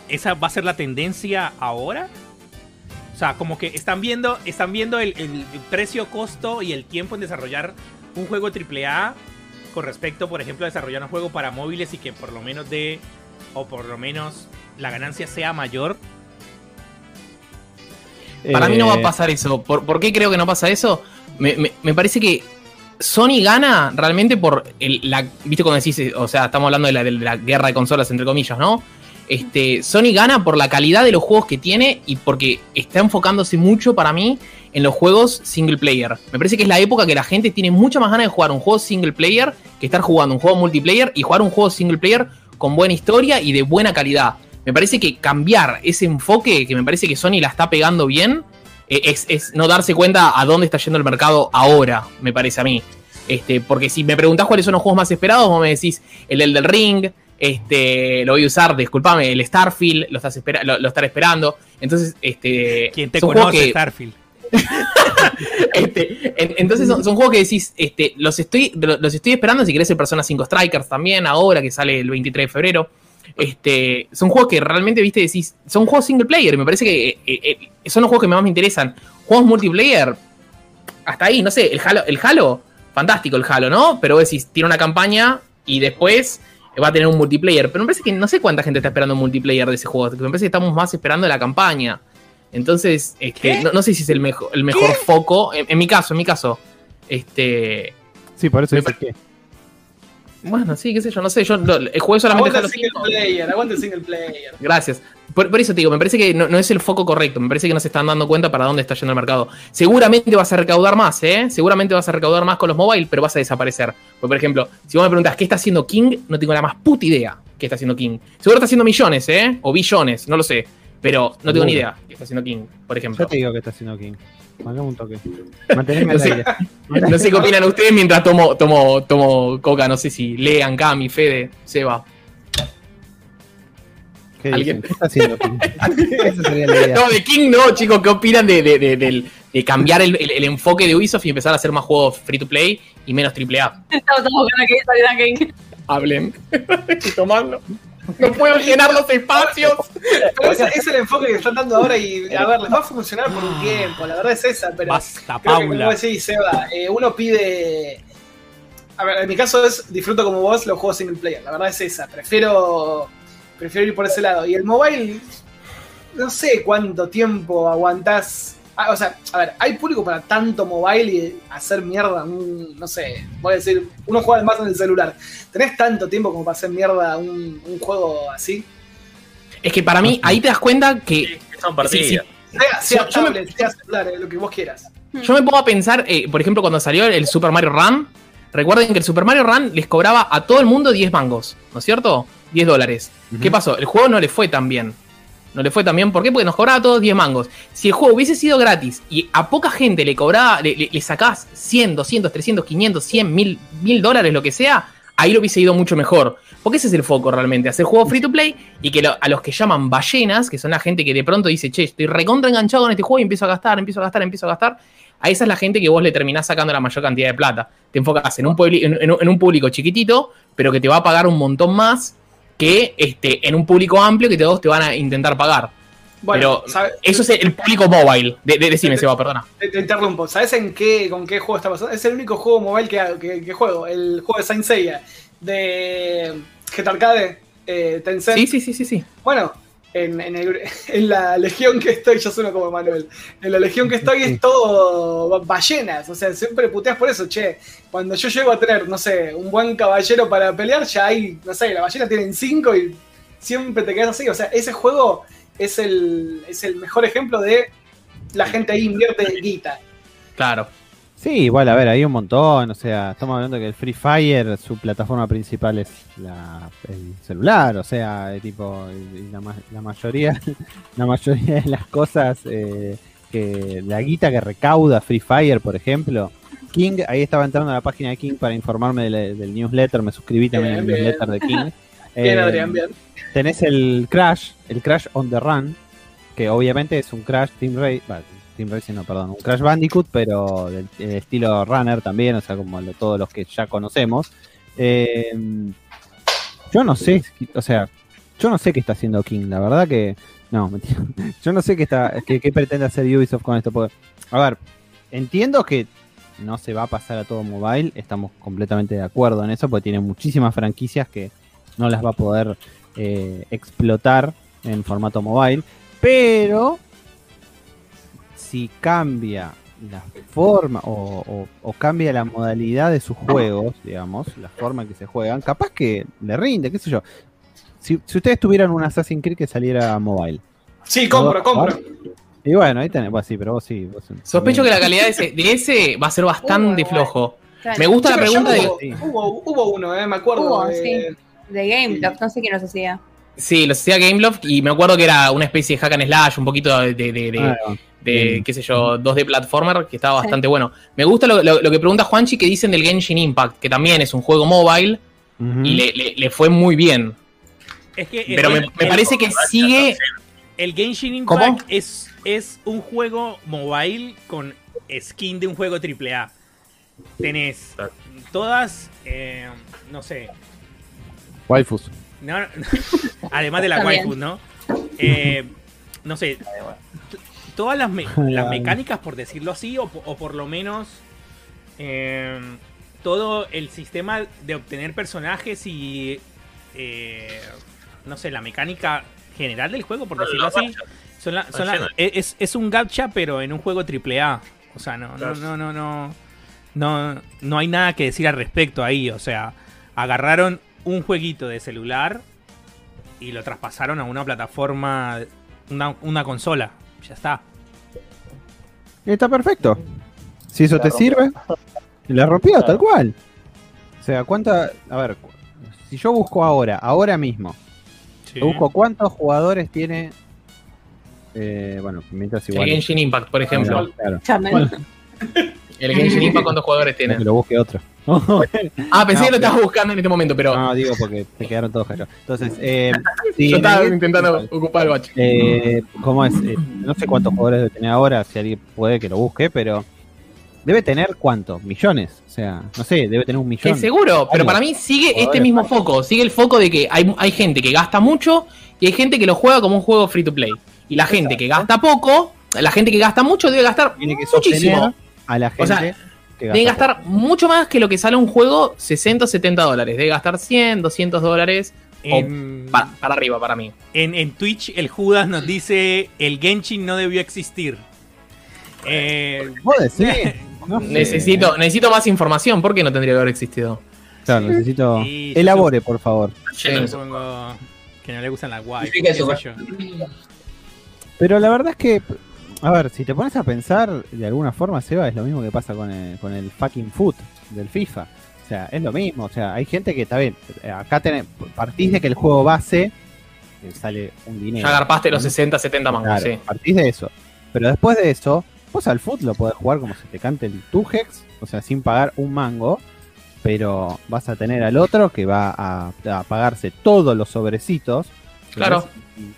esa va a ser la tendencia ahora. O sea, como que están viendo, están viendo el, el precio, costo y el tiempo en desarrollar un juego AAA con respecto, por ejemplo, a desarrollar un juego para móviles y que por lo menos de, o por lo menos la ganancia sea mayor. Para mí no va a Eh, pasar eso. ¿Por, por qué creo que no pasa eso? Me, me- me parece que Sony gana realmente por la. ¿Viste cuando decís? eh, O sea, estamos hablando de la, de la guerra de consolas, entre comillas, ¿no? Este, Sony gana por la calidad de los juegos que tiene y porque está enfocándose mucho para mí en los juegos single player. Me parece que es la época que la gente tiene mucha más ganas de jugar un juego single player que estar jugando un juego multiplayer y jugar un juego single player con buena historia y de buena calidad. Me parece que cambiar ese enfoque, que me parece que Sony la está pegando bien, es, es no darse cuenta a dónde está yendo el mercado ahora, me parece a mí. Este, porque si me preguntás cuáles son los juegos más esperados, vos me decís el del, del Ring, este, lo voy a usar, disculpame, el Starfield, lo estás espera lo, lo estaré esperando. Entonces, este. Quien te conoce, que- Starfield. este, en- entonces son, son juegos que decís, este, los estoy, lo- los estoy esperando, si querés el Persona 5 Strikers también, ahora que sale el 23 de febrero. Este, son juegos que realmente, viste, decís, son juegos single player, me parece que eh, eh, eh, son los juegos que más me interesan. Juegos multiplayer, hasta ahí, no sé, el Halo, el Halo, fantástico el Halo, ¿no? Pero vos decís, tiene una campaña y después va a tener un multiplayer. Pero me parece que no sé cuánta gente está esperando un multiplayer de ese juego. Me parece que estamos más esperando la campaña. Entonces, este, no, no sé si es el mejor, el mejor foco. En, en mi caso, en mi caso. Este. Sí, por eso Me que. Bueno, sí, qué sé yo, no sé. Yo lo- el juego solamente Aguanta el single 5. player, aguanta el single player. Gracias. Por, por eso te digo, me parece que no, no es el foco correcto. Me parece que no se están dando cuenta para dónde está yendo el mercado. Seguramente vas a recaudar más, ¿eh? Seguramente vas a recaudar más con los mobile, pero vas a desaparecer. Porque, por ejemplo, si vos me preguntas qué está haciendo King, no tengo la más puta idea qué está haciendo King. Seguro está haciendo millones, ¿eh? O billones, no lo sé. Pero no tengo ni idea qué está haciendo King, por ejemplo. Yo te digo que está haciendo King. Mandame un toque. Manteneme No sé. No sé qué opinan ustedes mientras tomo, tomo, tomo coca. No sé si lean, Cami, Fede, Seba. ¿Qué ¿Alguien? está haciendo King? Esa sería la idea. No, de King no, chicos. ¿Qué opinan de, de- de- cambiar el, el- el enfoque de Ubisoft y empezar a hacer más juegos free to play y menos AAA? Estamos todos buscando que salga King. Hablen. Estoy tomando. No puedo llenar los espacios. Pero ese es el enfoque que están dando ahora y a ver, les va a funcionar por un tiempo, la verdad es esa, pero Basta, creo que Paula. como decís, Seba, eh, uno pide... A ver, en mi caso es disfruto como vos los juegos single player, la verdad es esa, prefiero, prefiero ir por ese lado. Y el mobile, no sé cuánto tiempo aguantás... Ah, o sea, a ver, hay público para tanto mobile y hacer mierda, un, no sé, voy a decir, uno juega más en el celular. ¿Tenés tanto tiempo como para hacer mierda un, un juego así? Es que para mí, ahí te das cuenta que Son partidas. Sí, sí. Sea, sea Yo- yo me- tablet, sea celular, eh, lo que vos quieras. yo me pongo a pensar, eh, por ejemplo, cuando salió el Super Mario Run. Recuerden que el Super Mario Run les cobraba a todo el mundo 10 mangos, ¿no es cierto? 10 dólares. ¿Qué pasó? El juego no le fue tan bien. No le fue tan bien. ¿Por qué? Porque nos cobraba todos 10 mangos. Si el juego hubiese sido gratis y a poca gente le cobraba, le, le, le sacás 100, 200, 300, 500, 100, 1000, 1000 dólares, lo que sea, ahí lo hubiese ido mucho mejor. Porque ese es el foco realmente, hacer juegos free to play y que a los que llaman ballenas, que son la gente que de pronto dice, che, estoy recontra enganchado con este juego y empiezo a gastar, empiezo a gastar, empiezo a gastar. A esa es la gente que vos le terminás sacando la mayor cantidad de plata. Te enfocás en un, puebli- en, en un- en un público chiquitito, pero que te va a pagar un montón más que este, en un público amplio que todos te van a intentar pagar. Bueno, Pero ¿sabe- Eso es el público mobile. De, de- decime, Seba, perdona. te, te interrumpo. ¿Sabes en qué, con qué juego está pasando? Es el único juego mobile que, que, que juego, el juego de Saint Seiya, de Jet Arcade, eh, Tencent. Sí, sí, sí, sí, sí. Bueno, en, en, el- en la legión que estoy, yo sueno como Manuel, en la legión que estoy es todo ba- ballenas, o sea, siempre puteas por eso, che, cuando yo llego a tener, no sé, un buen caballero para pelear, ya hay, no sé, la ballena tienen cinco y siempre te quedas así, o sea, ese juego es el, es el mejor ejemplo de la gente ahí invierte guita. Claro. Sí, igual, a ver, hay un montón. O sea, estamos hablando que el Free Fire, su plataforma principal es la, el celular. O sea, tipo, la, la mayoría la mayoría de las cosas eh, que la guita que recauda Free Fire, por ejemplo. King, ahí estaba entrando a la página de King para informarme del, del newsletter. Me suscribí también al newsletter de King. Bien, Eh, Adrián, bien. Tenés el Crash, el Crash on the Run, que obviamente es un Crash Team Race, Team no, perdón, un Crash Bandicoot, pero del del estilo Runner también, o sea, como lo- todos los que ya conocemos. Eh, yo no sé, o sea, yo no sé qué está haciendo King, la verdad que no, mentira. Yo no sé qué está, qué pretende hacer Ubisoft con esto, porque, a ver, entiendo que no se va a pasar a todo mobile, estamos completamente de acuerdo en eso, porque tiene muchísimas franquicias que no las va a poder eh, explotar en formato mobile, pero si cambia la forma o, o- o cambia la modalidad de sus juegos, digamos, la forma en que se juegan, capaz que le rinde, qué sé yo. Si, si ustedes tuvieran un Assassin's Creed que saliera mobile. Sí, compro, ¿lo compro. Y bueno, ahí tenés, bueno, sí, pero vos sí. vos- Sospecho que la calidad de ese, de ese va a ser bastante flojo. Claro. Me gusta Sí, la pregunta de. hubo, Sí. hubo, hubo uno, eh, me acuerdo. Hubo, de- sí. De Gameloft, no sé quién los hacía. Sí, los hacía Gameloft y me acuerdo que era una especie de hack and slash, un poquito de, de, de- de- Ah, de, bien. qué sé yo, 2D platformer, que estaba Sí. bastante bueno. Me gusta lo, lo- lo que pregunta Juanchi, que dicen del Genshin Impact, que también es un juego mobile y le, le- le fue muy bien. Es que el, Pero me, el- me parece que sigue. el Genshin ¿Cómo? Impact es, es un juego mobile con skin de un juego AAA. Tenés todas, eh, no sé, Waifus. no, no, además de la También. waifu, ¿no? Eh, no sé, todas las, me- las mecánicas, por decirlo así, o, o por lo menos eh, todo el sistema de obtener personajes y, eh, no sé, la mecánica general del juego, por decirlo así, son la- son es, es un gacha, pero en un juego AAA. O sea, no, no, no, no, no, no, no hay nada que decir al respecto ahí. O sea, agarraron un jueguito de celular y lo traspasaron a una plataforma, una, una consola. Ya está. Está perfecto. Si eso La te rompió. sirve, la rompió, Claro. tal cual. O sea, ¿cuánta. A ver, si yo busco ahora, ahora mismo, Sí. busco cuántos jugadores tiene. Eh, bueno, mientras El igual. Genshin Impact, por ejemplo. Claro. Bueno, El Genshin Impact, ¿cuántos jugadores no tiene? que lo busque otro. Ah, pensé No, que lo estabas buscando en este momento, pero No, digo porque se quedaron todos callados. Entonces, eh, yo estaba el- intentando ocupar el bache. Eh, ¿Cómo es? Eh, no sé cuántos jugadores debe tener ahora, si alguien puede que lo busque, pero debe tener cuánto, millones. O sea, no sé, debe tener un Que millón. seguro, pero para mí sigue este mismo foco. Sigue el foco de que hay, hay gente que gasta mucho y hay gente que lo juega como un juego free to play. Y la gente que gasta poco, la gente que gasta mucho debe gastar Tiene que muchísimo. a la gente O sea, que Debe gasta gastar mucho más que lo que sale un juego 60 o 70 dólares. Debe gastar 100, 200 dólares En, para, para arriba para mí. en, en Twitch, el Judas nos dice: el Genshin no debió existir. Eh. No sé. Necesito, necesito más información. ¿Por qué no tendría que haber existido? Claro, necesito. Sí, yo Elabore, por favor. De- supongo que no le gustan las guay. Pero la verdad es que, a ver, si te pones a pensar, de alguna forma, Seba, es lo mismo que pasa con el, con el fucking foot del FIFA. O sea, es lo mismo. O sea, hay gente que está bien. Acá tenés, partís de que el juego base eh, sale un dinero. Ya agarpaste los 60, 70 mangos, Claro, sí. partís de eso. Pero después de eso, vos al foot lo podés jugar como se te cante el Tujex, o sea, sin pagar un mango. Pero vas a tener al otro que va a, a pagarse todos los sobrecitos. Claro.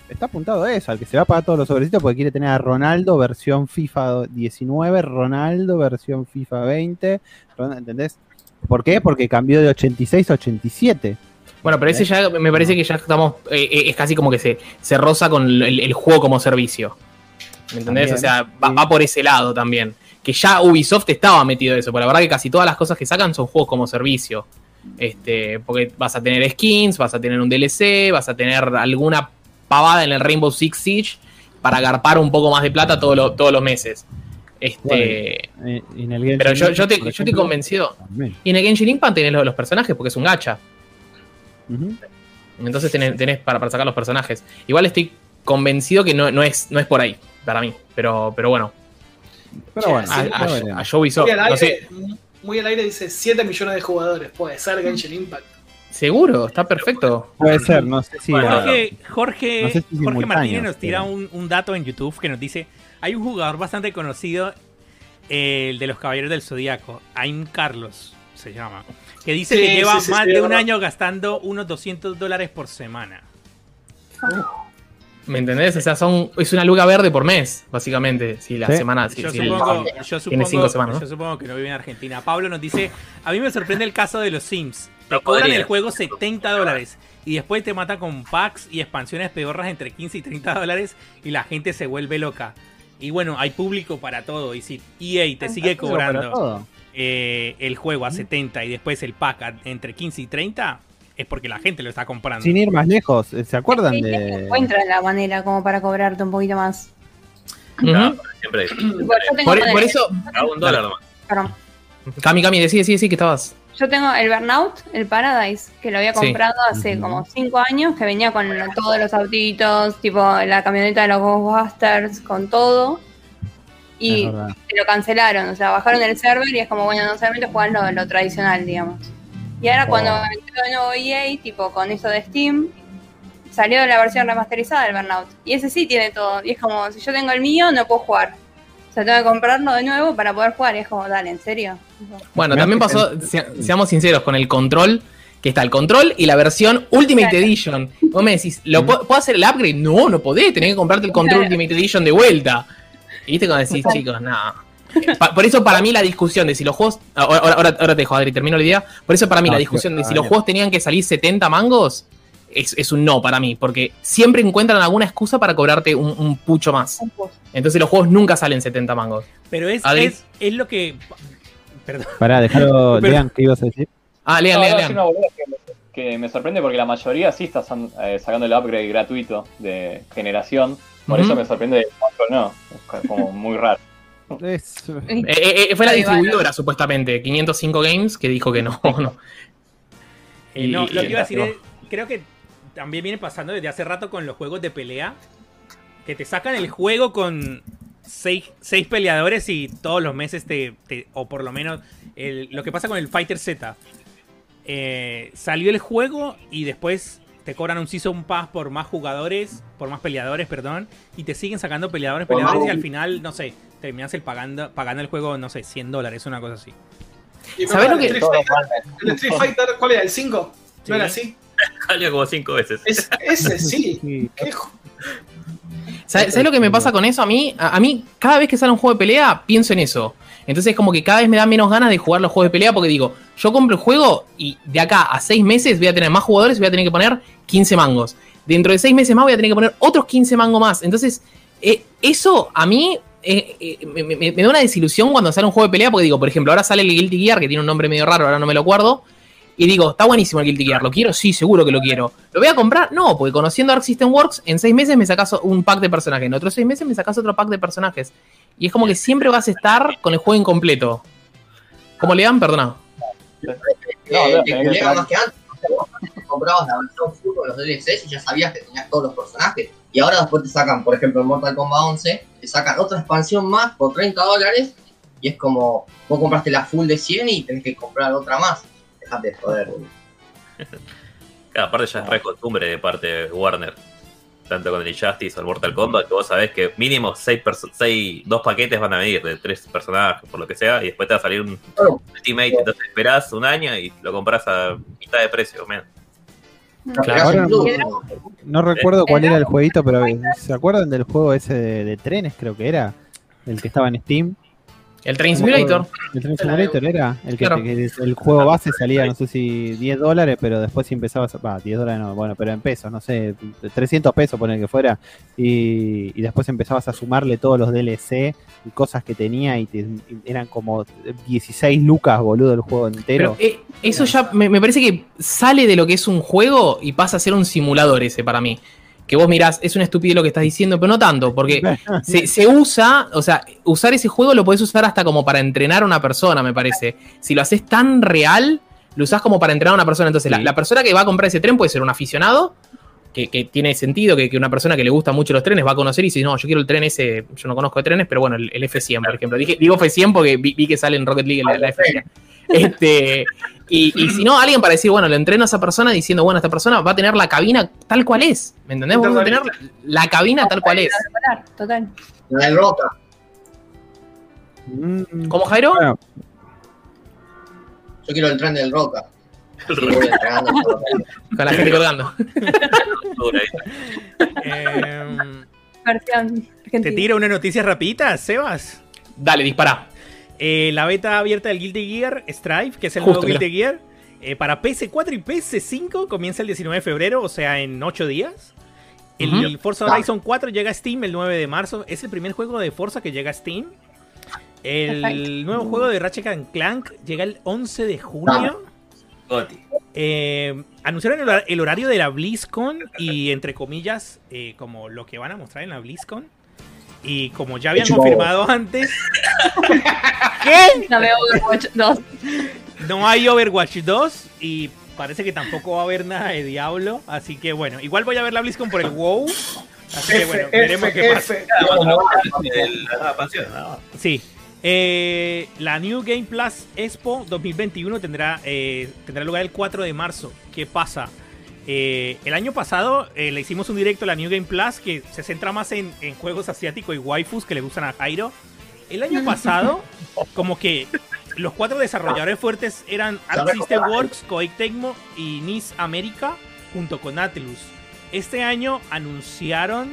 Está apuntado a eso, al que se va a pagar todos los sobrecitos porque quiere tener a Ronaldo versión FIFA 19, Ronaldo versión FIFA 20. Ron- ¿Entendés? ¿Por qué? Porque cambió de 86 a 87. Bueno, pero ese ya me parece que ya estamos. eh, eh, es casi como que se, se roza con el, el juego como servicio. ¿Me entendés? También, o sea, va por ese lado también. Que ya Ubisoft estaba metido en eso. Pero la verdad que casi todas las cosas que sacan son juegos como servicio. Este, porque vas a tener skins, vas a tener un DLC, vas a tener alguna pavada en el Rainbow Six Siege para agarpar un poco más de plata todos los- todos los meses. Este, Eh, en el Genshin pero yo, yo, te, yo estoy convencido. también. Y en el Genshin Impact tenés los, los personajes porque es un gacha. Entonces tenés, tenés para, para sacar los personajes. Igual estoy convencido que no, no, es, no es por ahí, para mí. Pero, pero bueno, Pero bueno, a, a, a Ubisoft, Muy al, no sé, aire, muy al aire dice 7 millones de jugadores. Puede ser Genshin Impact. Seguro, está perfecto. Puede ser, no sé si. Bueno, ah, Jorge, Jorge, No sé si Jorge Martínez nos tira pero- un, un dato en YouTube que nos dice: hay un jugador bastante conocido, eh, el de los Caballeros del Zodíaco, Aim Carlos. se llama. Que dice Sí, que lleva sí, sí, más sí, de un verdad. año gastando unos 200 dólares por semana. ¿Me entendés? O sea, son, es una luga verde por mes, básicamente. Si la Sí. semana. si- yo, si- supongo, yo, tiene cinco supongo, semanas, ¿no? yo supongo que no vive en Argentina. Pablo nos dice, a mí me sorprende el caso de los Sims. Te cobran el juego 70 dólares y después te matan con packs y expansiones pedorras entre 15 y 30 dólares y la gente se vuelve loca. Y bueno, hay público para todo. Y si EA te sigue cobrando eh, el juego a 70 y después el pack a- entre 15 y 30, es porque la gente lo está comprando. Sin ir más lejos, ¿se acuerdan Sí, de...? Encuentra la manera como para cobrarte un poquito más. No, siempre por, por eso. a un dólar nomás. perdón. Cami, Cami, decía, sí, sí, que estabas. Yo tengo el Burnout, el Paradise, que lo había Sí. comprado hace como 5 años, que venía con todos los autitos, tipo la camioneta de los Ghostbusters, con todo. Y se lo cancelaron, o sea, bajaron el server y es como, bueno, no solamente juegan lo, lo tradicional, digamos. Y ahora cuando Oh. entró de nuevo EA, tipo con eso de Steam, salió la versión remasterizada del Burnout. Y ese sí tiene todo. Y es como, si yo tengo el mío, no puedo jugar. Tengo que comprarlo de nuevo para poder jugar. Y es como, dale, ¿en serio? Bueno, Me también pasó, se- seamos sinceros, con el control, que está el control y la versión Ultimate Edition. Vos me decís, ¿lo puedo, ¿puedo hacer el upgrade? No, no podés, tenés que comprarte el control Claro. Ultimate Edition de vuelta. Y viste cuando decís, chicos, nada. por eso para mí la discusión de si los juegos... Ahora, ahora, ahora te dejo, Adri, termino la idea. Por eso para mí Ah, la discusión de si los juegos tenían que salir 70 mangos es, es un no para mí, porque siempre encuentran alguna excusa para cobrarte un, un pucho más. Entonces los juegos nunca salen 70 mangos. Pero es, es, es lo que... Perdón. Pará, dejalo, Pero- lean qué ibas a decir. Ah, lean, No, lean, lean. que, me- sorprende porque la mayoría sí está san- eh, sacando el upgrade gratuito de generación. Por eso me sorprende el Control no. Es como muy raro. Eh, eh, fue la distribuidora, supuestamente, 505 Games, que dijo que no. no. Eh, no, y- lo que iba a decir es, creo que también viene pasando desde hace rato con los juegos de pelea, que te sacan el juego con seis, seis peleadores y todos los meses te, te- o por lo menos el- lo que pasa con el Fighter Z. Eh, salió el juego y después te cobran un Season Pass por más jugadores, por más peleadores, perdón, y te siguen sacando peleadores, peleadores y al final, no sé, terminas el pagando, pagando el juego, no sé, 100 dólares, una cosa así. Y ¿Sabés pero lo que- el Street Fighter, mal. el Street Fighter, ¿cuál era? ¿El 5? Sí. ¿No era así? Salió como cinco veces. Es, ese sí. Qué ¿Sabes sabes lo que me pasa con eso? A mí, a, a mí, cada vez que sale un juego de pelea, pienso en eso. Entonces, como que cada vez me da menos ganas de jugar los juegos de pelea porque digo, yo compro el juego y de acá a seis meses voy a tener más jugadores y voy a tener que poner 15 mangos. Dentro de seis meses más voy a tener que poner otros 15 mangos más. Entonces, eh, eso a mí eh, eh, me, me- me da una desilusión cuando sale un juego de pelea porque digo, por ejemplo, ahora sale el Guilty Gear, que tiene un nombre medio raro, ahora no me lo acuerdo. Y digo, está buenísimo el Guilty Gear, ¿lo quiero? Sí, seguro que lo quiero. ¿Lo voy a comprar? No, porque conociendo Arc System Works, en seis meses me sacas un pack de personajes, en otros seis meses me sacas otro pack de personajes. Y es como que siempre vas a estar con el juego incompleto. ¿Cómo le dan? Perdona. No, Eh, no, más que antes. Vos antes comprabas la versión full con los DLCs y ya sabías que tenías todos los personajes. Y ahora después te sacan, por ejemplo, en Mortal Kombat 11, te sacan otra expansión más por 30 dólares. Y es como, vos compraste la full de 100 y tenés que comprar otra más. Dejate de joder. Claro, aparte ya es re costumbre de parte de Warner. Tanto con el Injustice o el Mortal Kombat, que vos sabés que mínimo seis, seis dos paquetes van a venir de tres personajes, por lo que sea, y después te va a salir un Claro. Ultimate, entonces esperás un año y lo compras a mitad de precio, menos. Ahora no, recuerdo cuál era el jueguito, pero ¿se acuerdan del juego ese de, de trenes? Creo que era. El que estaba en Steam. El Train Simulator. El Train Simulator era. El que, Claro. que el juego base salía, no sé si 10 dólares, pero después si empezabas. Va, 10 dólares no, bueno, pero en pesos, no sé, 300 pesos poner que fuera. Y, y después empezabas a sumarle todos los DLC y cosas que tenía y, te- y eran como 16 lucas, boludo, el juego entero. Pero eh, eso ya me, me parece que sale de lo que es un juego y pasa a ser un simulador ese para mí. Que vos mirás, es una estupidez lo que estás diciendo, pero no tanto, porque se, se usa, o sea, usar ese juego lo podés usar hasta como para entrenar a una persona, me parece. Si lo haces tan real, lo usás como para entrenar a una persona. Entonces, la, Sí. la persona que va a comprar ese tren puede ser un aficionado, que, que tiene sentido, que, que una persona que le gusta mucho los trenes va a conocer y dice, no, yo quiero el tren ese, yo no conozco de trenes, pero bueno, el, el F100, por ejemplo. Dije, digo F100 porque vi, vi que sale en Rocket League la, la F100. Este, y, y si no, alguien para decir, bueno, lo entreno a esa persona diciendo, bueno, esta persona va a tener la cabina tal cual es. ¿Me entendés? Vamos a tener la, la cabina tal cual es. Total. La de Roca. Mm, ¿Cómo, Jairo? bueno, Yo quiero el tren del Roca. Con la gente colgando. Em, te tiro una noticia rapidita, Sebas. Dale, dispara. Eh, la beta abierta del Guilty Gear Strive, que es el Justo, nuevo Guilty Gear, eh, para PS4 y PS5 comienza el 19 de febrero, o sea, en 8 días. El. Forza Horizon 4 llega a Steam el 9 de marzo. Es el primer juego de Forza que llega a Steam. El nuevo juego de Ratchet and Clank llega el 11 de junio. Eh, anunciaron el, hor- el horario de la BlizzCon y entre comillas, eh, como lo que van a mostrar en la BlizzCon. Y como ya habían confirmado antes, ¿qué? No veo Overwatch 2. No hay Overwatch 2 y parece que tampoco va a haber nada de Diablo. Así que bueno, igual voy a ver la BlizzCon por el WoW. Así que bueno, F, veremos qué F, pasa. Más. Sí. Eh, la New Game Plus Expo 2021 tendrá, eh, tendrá lugar el 4 de marzo. ¿Qué pasa? Eh, el año pasado eh, le hicimos un directo a la New Game Plus que se centra más en, en juegos asiáticos y waifus que le gustan a Jairo. El año pasado, como que los cuatro desarrolladores fuertes eran Arc System Works, Koei Tecmo y NIS América junto con Atlus. Este año anunciaron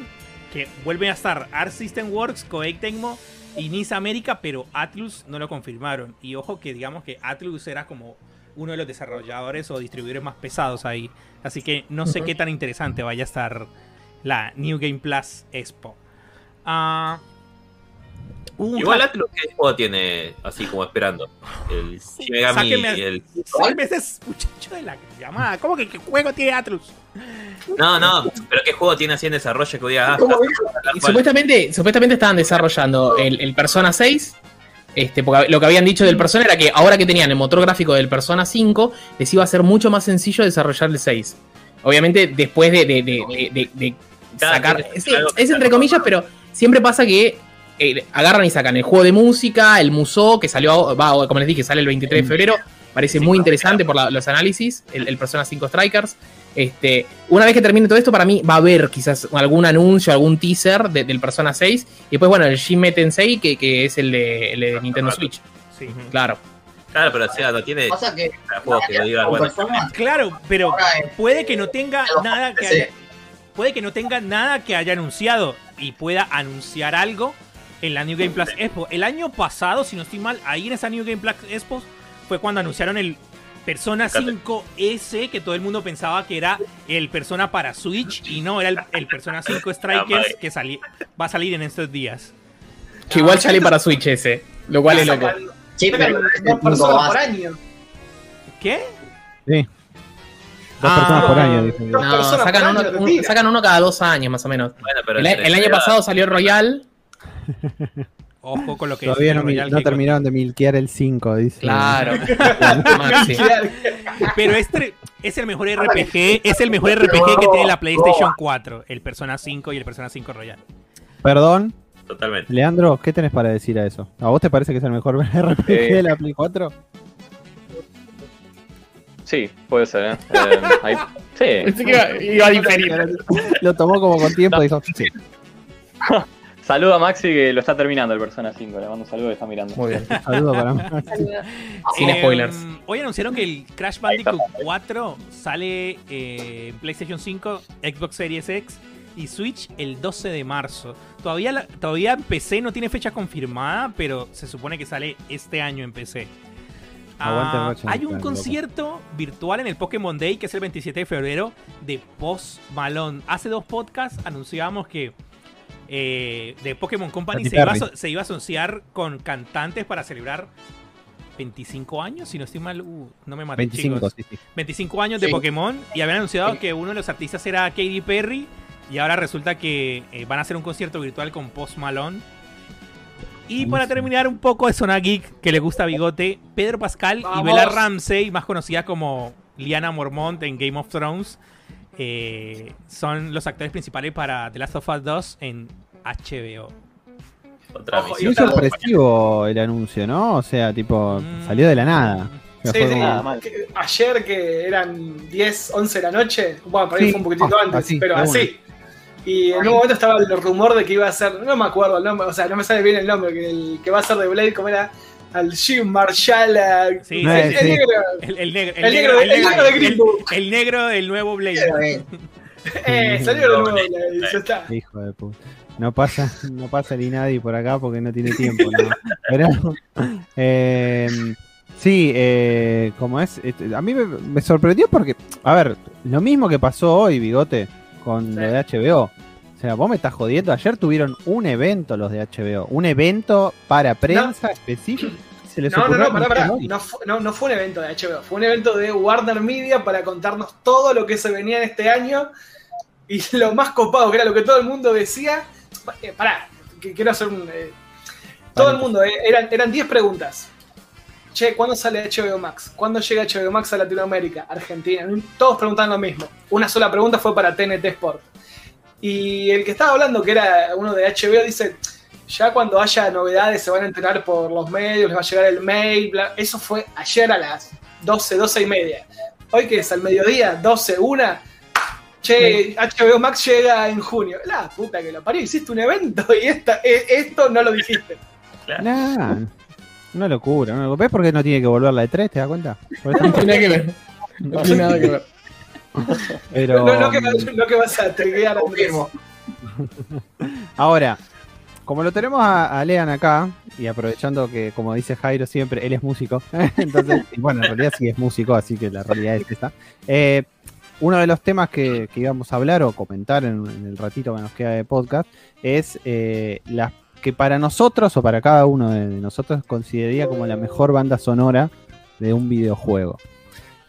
que vuelven a estar Arc System Works, Koei Tecmo y NIS América, pero Atlus no lo confirmaron. Y ojo que digamos que Atlus era como uno de los desarrolladores o distribuidores más pesados ahí. Así que no sé qué tan interesante vaya a estar la New Game Plus Expo. Un Igual Atlus, ¿qué juego tiene así como esperando? El Shin Megami y el... Seis veces muchacho de la llamada. ¿Cómo que qué juego tiene Atlus? No, no, pero ¿qué juego tiene así en desarrollo que diga, ah, supuestamente, supuestamente estaban desarrollando el, el Persona 6. Este, porque lo que habían dicho del Persona era que ahora que tenían el motor gráfico del Persona 5, les iba a ser mucho más sencillo desarrollar el 6. Obviamente, después de, sacar. es está entre comillas, pero siempre pasa que eh, agarran y sacan el juego de música, el Musou, que salió, va, como les dije, sale el 23 de febrero. Parece muy interesante por la- los análisis, el, el Persona 5 Strikers. Este, una vez que termine todo esto, para mí va a haber quizás algún anuncio, algún teaser de- del Persona 6. Y después, bueno, el Shin Tensei, que, que es el de, el de Nintendo Switch. Sí. Claro. Claro, pero o sea, no tiene que con bueno, Claro, pero puede que no tenga nada que haya, puede que no tenga nada que haya anunciado y pueda anunciar algo en la New Game Plus Expo. El año pasado, si no estoy mal, ahí en esa New Game Plus Expo fue cuando anunciaron el Persona Fíjate. 5S, que todo el mundo pensaba que era el Persona para Switch y no, era el, el Persona 5 Strikers que sali- va a salir en estos días. Que igual sale para Switch ese. Lo cual es loco. Sí, pero dos personas por año. ¿Qué? Sí. Dos Ah. personas por año, No, personas sacan por uno, año, un- mentira. sacan uno cada dos años, más o menos. bueno, pero El, el año pasado salió Royal. Ojo con lo que Todavía no, no terminaron de milquear el 5, dice. Claro. Pero este es el mejor RPG, es el mejor RPG que tiene la PlayStation 4, el Persona 5 y el Persona 5 Royal. Perdón, Totalmente. Leandro, ¿qué tenés para decir a eso? ¿A vos te parece que es el mejor RPG Eh. de la Play 4? Sí, puede ser, ¿eh? Eh, ahí- sí. Iba, iba a diferir. Lo tomó como con tiempo y dijo, sí. Saluda a Maxi que lo está terminando el Persona 5. Le mando un saludo que está mirando. Muy bien. Saludo para Maxi. Sin Eh, spoilers. Hoy anunciaron que el Crash Bandicoot 4 sale eh, en PlayStation 5, Xbox Series X y Switch el 12 de marzo. Todavía, la- todavía en PC no tiene fecha confirmada, pero se supone que sale este año en PC. Ah, hay un concierto virtual en el Pokémon Day, que es el 27 de febrero, de Post Malone. Hace dos podcasts anunciábamos que eh, de Pokémon Company se iba, a, Perry. so- se iba a asociar con cantantes para celebrar 25 años, si no estoy mal. Uh, no me maté, 25, chicos. sí, sí. 25 años de. Pokémon y habían anunciado Sí. que uno de los artistas era Katy Perry y ahora resulta que eh, van a hacer un concierto virtual con Post Malone. Y para terminar un poco de Zona Geek que le gusta a Bigote, Pedro Pascal y. Bella Ramsey, más conocida como Liana Mormont en Game of Thrones, eh, son los actores principales para The Last of Us 2 en HBO. Otra Ojo, misión. Muy sorpresivo el anuncio, ¿no? O sea, tipo, Mm. salió de la nada. Sí, sí. como- Nada mal. Que- Ayer que eran 10, 11 de la noche, bueno, por ahí Sí, fue un poquitito ah, antes, así, pero así. Y en un momento estaba el rumor de que iba a ser, no me acuerdo el nombre, o sea, no me sale bien el nombre, que el que va a ser de Blade, como era al Jim Marshall, a- Sí, No, sí, el, sí. el negro. El, el negro, El negro de- el negro de el- el del nuevo Blade. Eh, salió de nuevo, ya está. Hijo de puta. No pasa, no pasa ni nadie por acá porque no tiene tiempo. ¿no? Pero, eh, sí, eh, como es, este, a mí me, me sorprendió porque, a ver, lo mismo que pasó hoy, Bigote, con Sí. lo de HBO. O sea, vos me estás jodiendo. Ayer tuvieron un evento los de HBO, un evento para prensa específico. Se les No, no, no, pará. No, no, no fue un evento de HBO, fue un evento de Warner Media para contarnos todo lo que se venía en este año y lo más copado, que era lo que todo el mundo decía. Eh, pará, que quiero hacer un. eh, todo el mundo, eh, eran, eran 10 preguntas. Che, ¿cuándo sale HBO Max? ¿Cuándo llega HBO Max a Latinoamérica? Argentina. Todos preguntaban lo mismo. Una sola pregunta fue para TNT Sport. Y el que estaba hablando, que era uno de HBO, dice, ya cuando haya novedades se van a enterar por los medios, les va a llegar el mail, bla. Eso fue ayer a las 12, 12 y media. Hoy que es al mediodía, 12, 1. Che, HBO Max llega en junio. La puta que lo parió, hiciste un evento y esta, e- esto no lo dijiste. Nah, una locura. Una locura. ¿Ves por qué no tiene que volver la de 3? ¿Te das cuenta? No tiene nada que ver. No tiene nada que ver. Pero, No, no que, no que vas a. Confirmo. Ahora, como lo tenemos a, a Lean acá, y aprovechando que, como dice Jairo siempre, él es músico, entonces, bueno, en realidad sí es músico, así que la realidad es esta. Eh, uno de los temas que, que íbamos a hablar o comentar en, en el ratito que nos queda de podcast es eh, las que para nosotros o para cada uno de nosotros consideraría como la mejor banda sonora de un videojuego.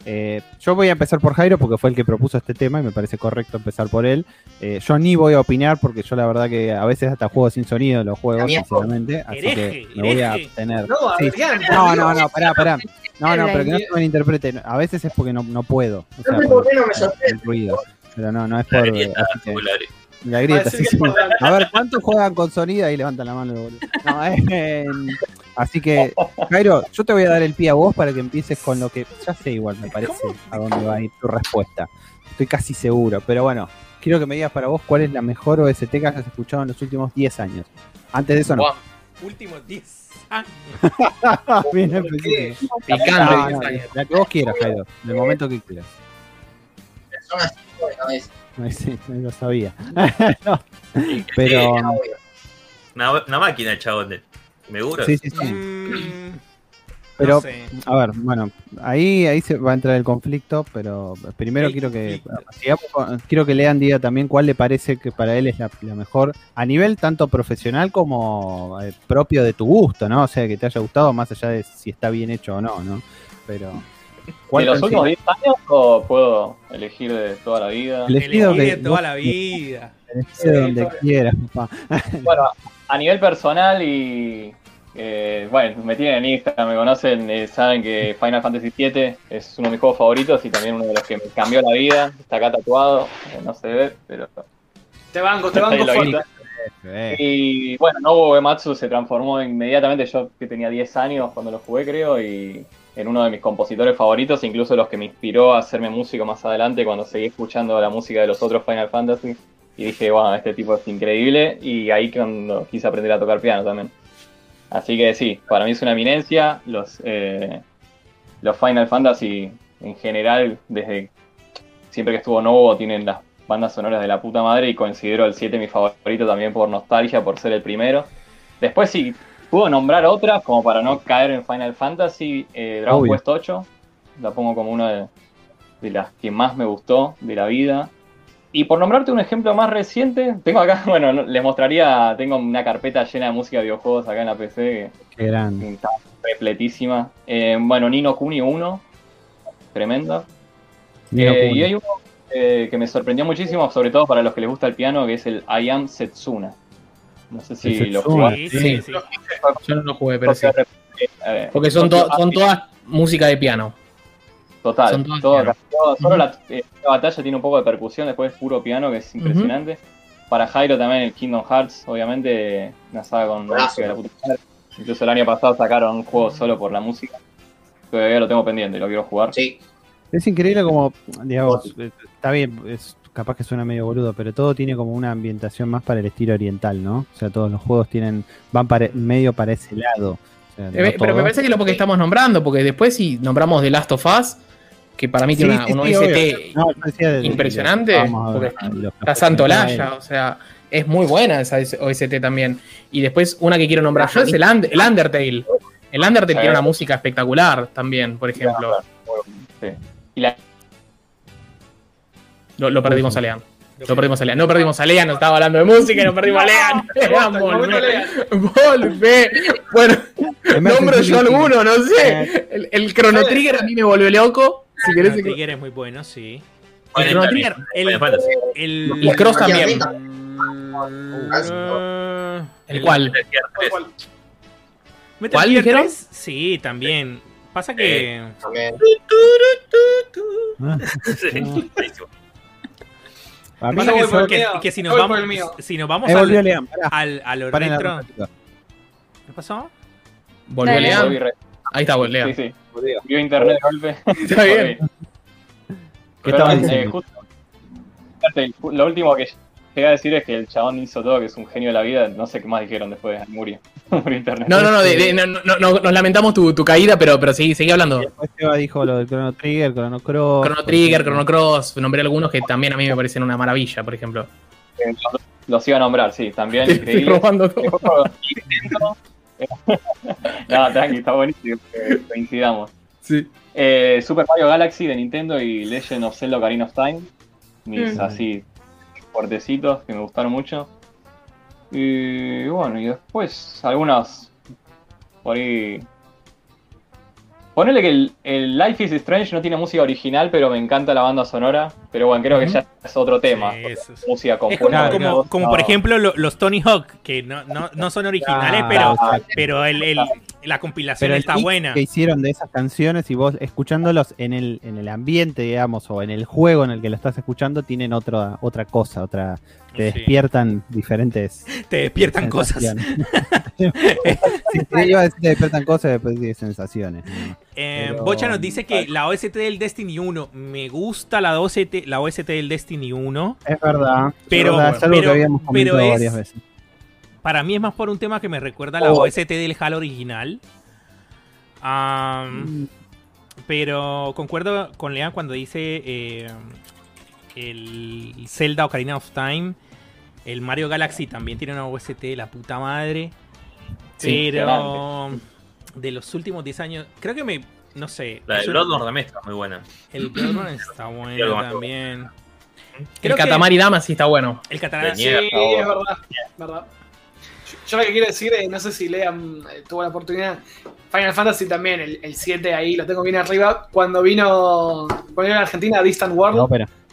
Eh, yo voy a empezar por Jairo porque fue el que propuso este tema y me parece correcto empezar por él. Eh, yo ni voy a opinar porque yo la verdad que a veces hasta juego sin sonido los juegos, sinceramente. Así Hereje, que me voy a abstener. No, Sí. No, no, no, pará, pará. No, no, pero que no se me interprete. A veces es porque no, no puedo. O sea, No sé por no me sorprende. el ruido. Pero no, no es La por. grieta así que- angular. La grieta, sí, sí. A ver, ¿cuántos juegan con sonido? Ahí levantan la mano. boludo. No, eh, así que, Jairo, yo te voy a dar el pie a vos para que empieces con lo que ya sé igual, me parece, a dónde va a ir tu respuesta. Estoy casi seguro, pero bueno, quiero que me digas para vos cuál es la mejor OST que hayas escuchado en los últimos 10 años. Antes de eso no. Guau, Últimos 10 años. Bien específico. Picante, No, 10 no, años. la que vos quieras, Jairo, del momento que quieras. Persona 5 de cabeza. Sí, lo sabía. No, pero, obvio. Una, una máquina, chabón. Me gusta. sí, sí, sí. Mm, Pero, no sé. A ver, bueno, ahí, ahí se va a entrar el conflicto, pero primero quiero que sigamos quiero que Lean diga también cuál le parece que para él es la, la mejor, a nivel tanto profesional como eh, propio de tu gusto, ¿no? O sea, que te haya gustado más allá de si está bien hecho o no, ¿no? Pero ¿De ¿cuál los últimos 10 años o puedo elegir de toda la vida? elegido Elegí de, toda la vida. elegí de donde quieras, papá. Bueno, a nivel personal y. eh, bueno, me tienen en Instagram, me conocen, eh, saben que Final Fantasy VII es uno de mis juegos favoritos y también uno de los que me cambió la vida. Está acá tatuado, eh, no se ve, pero. Te banco, te banco Y bueno, Nobuo Uematsu se transformó inmediatamente, yo que tenía 10 años cuando lo jugué creo, y en uno de mis compositores favoritos, incluso los que me inspiró a hacerme músico más adelante cuando seguí escuchando la música de los otros Final Fantasy. Y dije, wow, este tipo es increíble, y ahí cuando quise aprender a tocar piano también. Así que sí, para mí es una eminencia, los, eh, los Final Fantasy en general, desde siempre que estuvo Nobuo, tienen las bandas sonoras de la puta madre y considero el 7 mi favorito también por nostalgia, por ser el primero. Después sí, puedo nombrar otras como para no caer en Final Fantasy, eh, Dragon Obvio. Quest 8, la pongo como una de, de las que más me gustó de la vida. Y por nombrarte un ejemplo más reciente, tengo acá, bueno, no- les mostraría, tengo una carpeta llena de música de videojuegos acá en la PC qué grande. que está repletísima. Eh, bueno, Nino Kuni 1, tremenda. Eh, y hay uno eh, que me sorprendió muchísimo, sobre todo para los que les gusta el piano, que es el I Am Setsuna. No sé si lo jugaste. Sí, sí, sí. Yo no lo jugué, pero sí. Porque son, to- son todas música de piano. Total, son todas todo, piano. todo- solo la, eh, la batalla tiene un poco de percusión, después es puro piano, que es impresionante. Para Jairo también el Kingdom Hearts, obviamente, una saga con Golazo. música de la puta madre. Incluso el año pasado sacaron un juego solo por la música. Todavía lo tengo pendiente, lo quiero jugar. Sí. Es increíble como, digamos, eh, está bien, es capaz que suena medio boludo, pero todo tiene como una ambientación más para el estilo oriental, ¿no? O sea, todos los juegos tienen van para medio para ese lado. sea, Eh, no pero me parece que es lo que estamos nombrando, porque después si nombramos The Last of Us, que para mí Sí, tiene una, sí, un sí, OST. No, impresionante, de- porque ver, está- Santolaya, o sea, es muy buena esa OST también. Y después una que quiero nombrar yo es el, Und- el Undertale. El Undertale tiene una música espectacular también, por ejemplo. Sí. Y la Lo, lo perdimos a Lean. Lo perdimos a Lean. No perdimos a Lean, no estaba hablando de música y no perdimos a Lean. Momento volvé. Lean. Volvé. Bueno, nombro yo alguno, no sé. El, el Chrono Trigger a mí me volvió loco. Si querés, El Trigger es muy bueno, sí. el Chrono Trigger. El, Cross también. ¿El cuál? Metal ¿Cuál Gear dijeron? 3, Sí, también. Pasa que. También. Sí, a mí que el que, que si nos Voy vamos, si nos vamos Eh, volvió al, Lean, pará, al, a lo paren la retro. robótica. ¿Qué pasó? Volvió. Volví re- Ahí está, volvió Sí, Lean. sí. Vio internet de golpe. Está bien. ¿Qué estaba eh, justo- fíjate, lo último que llegué a decir es que el chabón hizo todo, que es un genio de la vida. No sé qué más dijeron después. Murió. Murió internet. No, no, no, de- de- no, no, no, nos lamentamos tu, tu caída, pero, pero seguí, seguí hablando. Después Seba dijo lo del Chrono Trigger, Chrono Cross. Chrono Trigger, Chrono Cross, nombré algunos que también a mí me parecen una maravilla, por ejemplo. Los iba a nombrar, sí. También estoy robando todo. no, tranqui, está buenísimo. que Coincidamos. Sí. Eh, Super Mario Galaxy de Nintendo y Legend of Zelda Ocarina of Time. Mis Mm. así fuertecitos que me gustaron mucho. Y bueno, y después algunos por ahí. Ponele que el, el Life is Strange no tiene música original, pero me encanta la banda sonora. Pero bueno, creo que ya es otro tema. Sí, eso es- Música Es como, compuesta. como, como por No. ejemplo lo- los Tony Hawk, que no, no, no son originales, Ah, pero, exacto. pero el, el- la compilación Pero está buena. que hicieron de esas canciones y vos escuchándolos en el, en el ambiente, digamos, o en el juego en el que lo estás escuchando, tienen otra, otra cosa, otra, te Sí. despiertan diferentes Te despiertan cosas. sí, te iba a decir te despiertan cosas después de sensaciones. ¿no? Eh, Pero- Bocha nos dice que la OST del Destiny 1, me gusta la OST, la OST del Destiny 1. Es verdad. Pero- es, verdad, pero- que habíamos pero comentado es- varias veces. Para mí es más por un tema que me recuerda a la Oh. OST del Halo original. Am, pero concuerdo con Lean cuando dice eh, el Zelda Ocarina of Time. El Mario Galaxy también tiene una OST de la puta madre. Sí, pero de los últimos 10 años, creo que me. No sé. La de Bloodborne también está muy buena. El Bloodborne está bueno también. El Creo que Katamari Dama sí está bueno. El Katamari. Sí, es verdad. verdad. Yo, yo lo que quiero decir, eh, no sé si Lean eh, tuvo la oportunidad. Final Fantasy también, el, el 7 ahí lo tengo bien arriba. Cuando vino, cuando vino a Argentina Distant World, No,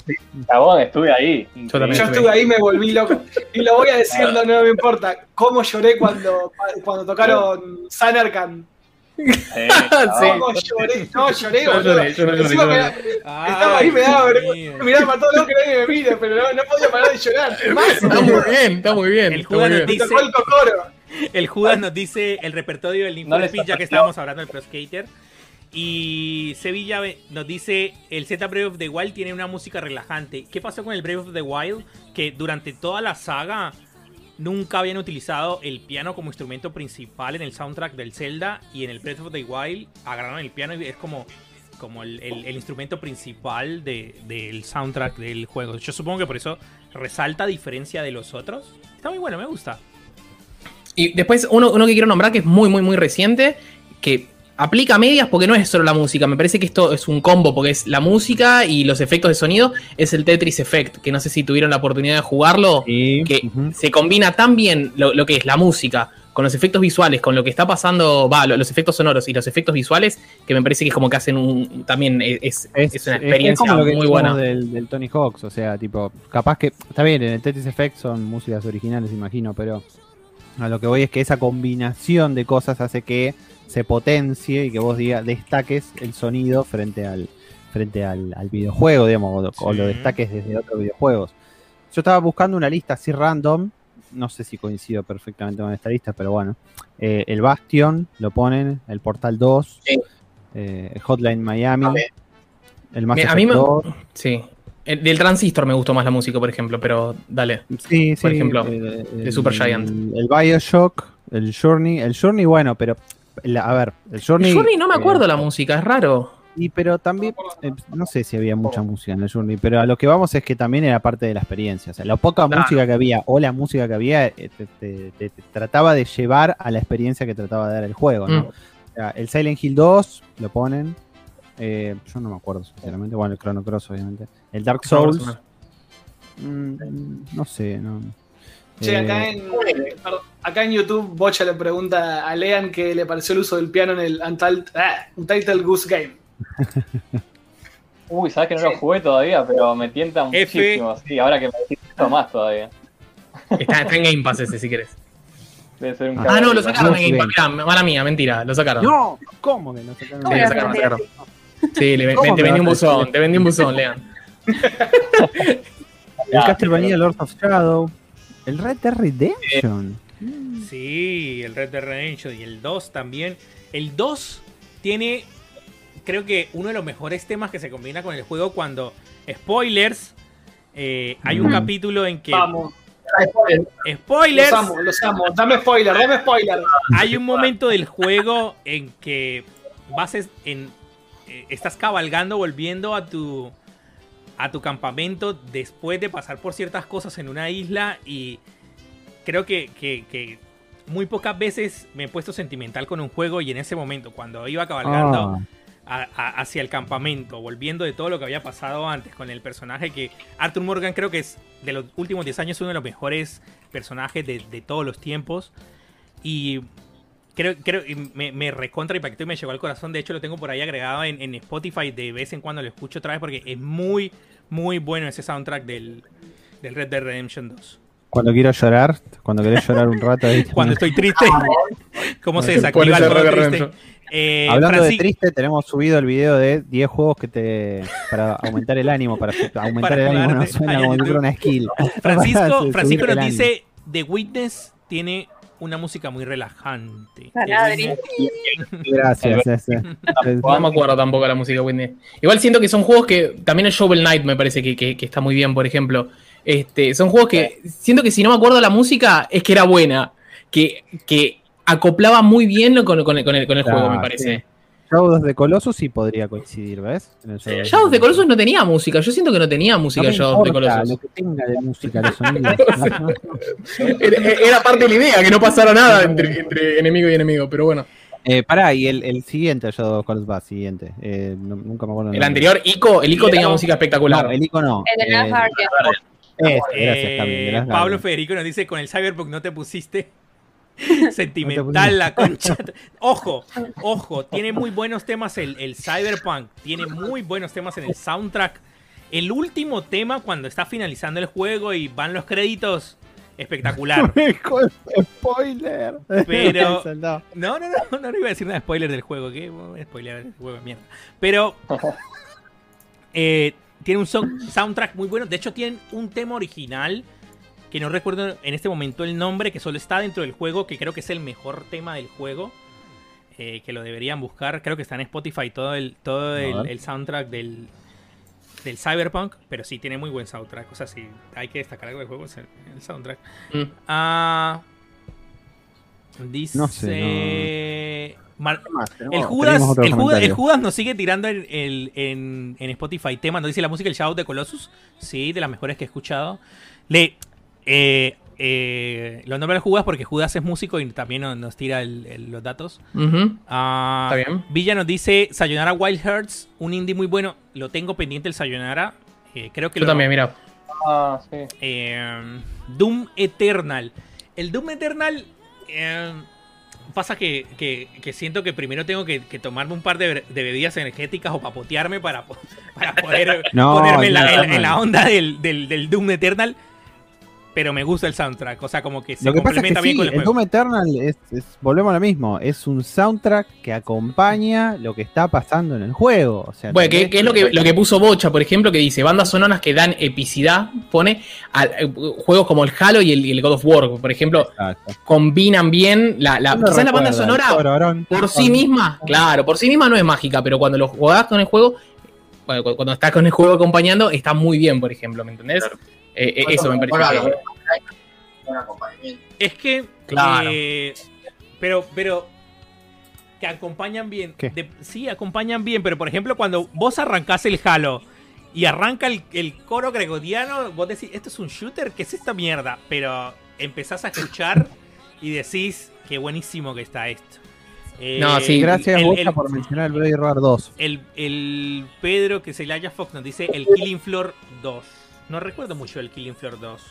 pero Chabón, estuve ahí. Yo también. yo estuve ahí me volví loco. Y lo voy a decir, no, no me importa. Cómo lloré cuando, cuando tocaron Sanarkand. Sí, Sí. Cómo lloré. No, lloré, no boludo. lloré, yo no lloré, me da- Estaba ahí, me daba vergüenza. Miraba para todos lados que nadie me mire, pero no, no podía parar de llorar. Más, Está muy bien, está muy bien. El Judas nos dice- el Judas nos dice el repertorio del Need No Speed, ya que estábamos hablando del Pro Skater. Y Sevilla nos dice el Z Brave of the Wild tiene una música relajante. ¿Qué pasó con el Brave of the Wild? Que durante toda la saga nunca habían utilizado el piano como instrumento principal en el soundtrack del Zelda y en el Breath of the Wild agarraron el piano y es como, como el, instrumento principal de- del soundtrack del juego. Yo supongo que por eso resalta diferencia de los otros. Está muy bueno, me gusta. Y después uno, uno que quiero nombrar que es muy, muy, muy reciente, que aplica medias porque no es solo la música, me parece que esto es un combo porque es la música y los efectos de sonido, es el Tetris Effect, que no sé si tuvieron la oportunidad de jugarlo, Sí, que se combina tan bien lo, lo que es la música con los efectos visuales, con lo que está pasando, va, lo- los efectos sonoros y los efectos visuales, que me parece que es como que hacen un, también es, es, una experiencia como lo que muy buena. Del, del Tony Hawks, o sea, tipo, capaz que, está bien, en el Tetris Effect son músicas originales, imagino, pero a lo que voy es que esa combinación de cosas hace que se potencie y que vos diga, destaques el sonido frente al frente al, al videojuego, digamos, o, o lo destaques desde otros videojuegos. Yo estaba buscando una lista así random, no sé si coincido perfectamente con esta lista, pero bueno. Eh, el Bastion lo ponen, el Portal 2, Sí. eh, el Hotline Miami, el Mass Effect mí me- 2. Sí. El- del Transistor me gustó más la música, por ejemplo, pero dale. Sí, sí. por ejemplo, eh, de Supergiant. El, el Bioshock, el Journey. El Journey, bueno, pero la- a ver, el Journey. El Journey no me eh, acuerdo la música, es raro. Y pero también, eh, no sé si había mucha música en el Journey, pero a lo que vamos es que también era parte de la experiencia. O sea, la poca Claro. música que había o la música que había eh, te, te- te- te trataba de llevar a la experiencia que trataba de dar el juego, ¿no? Mm. O sea, el Silent Hill 2 lo ponen. eh, yo no me acuerdo, sinceramente. Bueno, el Chrono Cross, obviamente. El Dark Souls. mm, no sé, no. Che, Eh, acá en, perdón, acá en YouTube, Bocha le pregunta a Lean qué le pareció el uso del piano en el Untitled, ah, Untitled Goose Game. Uy, sabes que no lo jugué todavía, pero me tienta F. muchísimo. Sí, ahora que me decís esto más todavía. Está, está en Game Pass ese, si querés. Debe ser un Ah, no, lo sacaron no, en Game Pass. Mirá, mala mía, mentira, lo sacaron. No, ¿cómo que no sacaron? Sí, ¿Cómo lo lo sacaron, lo. Sí, le, ¿Cómo te vendí un buzón, te vendí un buzón, Lean. El Castlevania Lords of Shadow. El Red Dead Redemption. Sí, el Red Dead Redemption y el 2 también. El 2 tiene, creo que uno de los mejores temas que se combina con el juego cuando, spoilers, eh, hay un Mm. capítulo en que... Vamos, los Spoilers. amo, los amo. Dame spoiler, dame spoiler. Hay un momento del juego en que vas en eh, estás cabalgando volviendo a tu a tu campamento después de pasar por ciertas cosas en una isla y creo que, que- que muy pocas veces me he puesto sentimental con un juego y en ese momento cuando iba cabalgando Ah, a- a- hacia el campamento, volviendo de todo lo que había pasado antes con el personaje que Arthur Morgan creo que es de los últimos 10 años uno de los mejores personajes de, de todos los tiempos. Y creo, creo me, me recontra impactó y me llegó al corazón. De hecho, lo tengo por ahí agregado en, en Spotify. De vez en cuando lo escucho otra vez porque es muy, muy bueno ese soundtrack del, del Red Dead Redemption 2. cuando quiero llorar, cuando querés llorar un rato ahí. Cuando estoy triste, ¿cómo se desactiva el modo Red Dead triste? Redemption. Eh, Hablando de Franci- triste, tenemos subido el video de 10 juegos que te para aumentar el ánimo, para aumentar Para el ánimo no suena como una skill. Francisco, Francisco nos ánimo. dice The Witness tiene una música muy relajante. Gracias, ese. No me acuerdo tampoco la música Whitney. Igual siento que son juegos que. También el Shovel Knight me parece que, que- que está muy bien, por ejemplo. Este, son juegos que. Siento que si no me acuerdo la música, es que era buena. Que, que acoplaba muy bien con, con el, con el- con el juego, Ah, me parece. sí. Shadows de Colossus sí podría coincidir, ¿ves? El Shadows Shadows de Colossus no tenía música. Yo siento que no tenía música No Shadows de Colossus. lo que tenga de música, los sonidos. Era, era parte de la idea, que no pasara nada entre, entre enemigo y enemigo, pero bueno. eh, pará, y el, el siguiente Shadow of Colossus va, siguiente. Eh, no- nunca me acuerdo. El anterior, Ico, el Ico tenía No. música espectacular. No, el icono no. El de Eh, gracias, Eh, Last Pablo. Federico nos dice: con el Cyberpunk no te pusiste. sentimental la concha. Ojo, ojo, tiene muy buenos temas el, el Cyberpunk, tiene muy buenos temas en el soundtrack. El último tema, cuando está finalizando el juego y van los créditos, espectacular. Spoiler. Pero-. No, no, no, no, iba a decir nada de spoiler del juego, que spoiler del juego mierda. Pero eh, tiene un soundtrack muy bueno. De hecho, tienen un tema original que no recuerdo en este momento el nombre, que solo está dentro del juego, que creo que es el mejor tema del juego. eh, que lo deberían buscar. Creo que está en Spotify todo el, todo el, el soundtrack del, del Cyberpunk. Pero sí, tiene muy buen soundtrack. O sea, si hay que destacar algo del juego, es el, el soundtrack. Mm. Ah, dice. No sé, el Judas, el, Judas, el. Judas nos sigue tirando en, el- en- en Spotify temas. Nos dice la música del Shadow de Colossus. Sí, de las mejores que he escuchado. Le. Eh, eh, lo nombra Judas porque Judas es músico y también nos, nos tira el- el- los datos. Ah, Está bien. Villa nos dice Sayonara Wild Hearts, un indie muy bueno. Lo tengo pendiente el Sayonara. Eh, creo que Yo lo, también, mira. Ah, sí. eh, Doom Eternal. El Doom Eternal. eh, pasa que, que- que siento que primero tengo que, que tomarme un par de, de bebidas energéticas o papotearme para, po- para poder No, ponerme en la, ya, en- en la mal. onda del, del- del Doom Eternal. Pero me gusta el soundtrack. O sea, como que se Lo que pasa es que complementa bien sí, con el el. Doom Eternal es, es- volvemos a lo mismo, es un soundtrack que acompaña lo que está pasando en el juego. O sea, Bueno, que, es lo que, lo que puso Bocha, por ejemplo, que dice bandas sonoras que dan epicidad, pone a, eh, juegos como el Halo y el, y el God of War, por ejemplo, Exacto. combinan bien la, la ¿Quién lo quizás la banda sonora Cororón. por sí misma, claro, por sí misma no es mágica, pero cuando lo jugás con el juego, bueno, cuando estás con el juego acompañando, está muy bien, por ejemplo, ¿me entendés? Claro. Eh, eh, eso me parece. Que-. Es que. Claro. eh, pero, pero. que acompañan bien. Sí, acompañan bien, pero por ejemplo, cuando vos arrancás el Halo y arranca el, el coro gregoriano, vos decís, ¿esto es un shooter? ¿Qué es esta mierda? Pero empezás a escuchar y decís, qué buenísimo que está esto. Eh, No, sí, Gracias, el- por mencionar el Blade Runner 2. el, el Pedro, que es el Aya Fox, nos dice el Killing Floor 2. No recuerdo mucho el Killing Floor 2.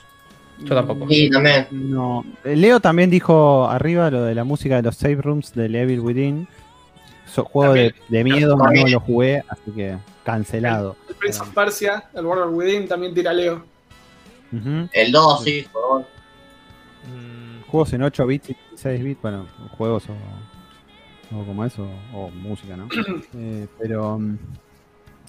Yo tampoco. Sí, también. No. Eh, Leo también dijo arriba lo de la música de los save rooms del Evil Within. So- juego de, de miedo, no También. lo jugué, así que cancelado. El Prince of Persia, el World of Within también tira Leo. El 2, sí, por favor. Mm, Juegos en 8 bits y 6 bits, bueno, juegos o, o como eso, o música, ¿no? Eh, pero.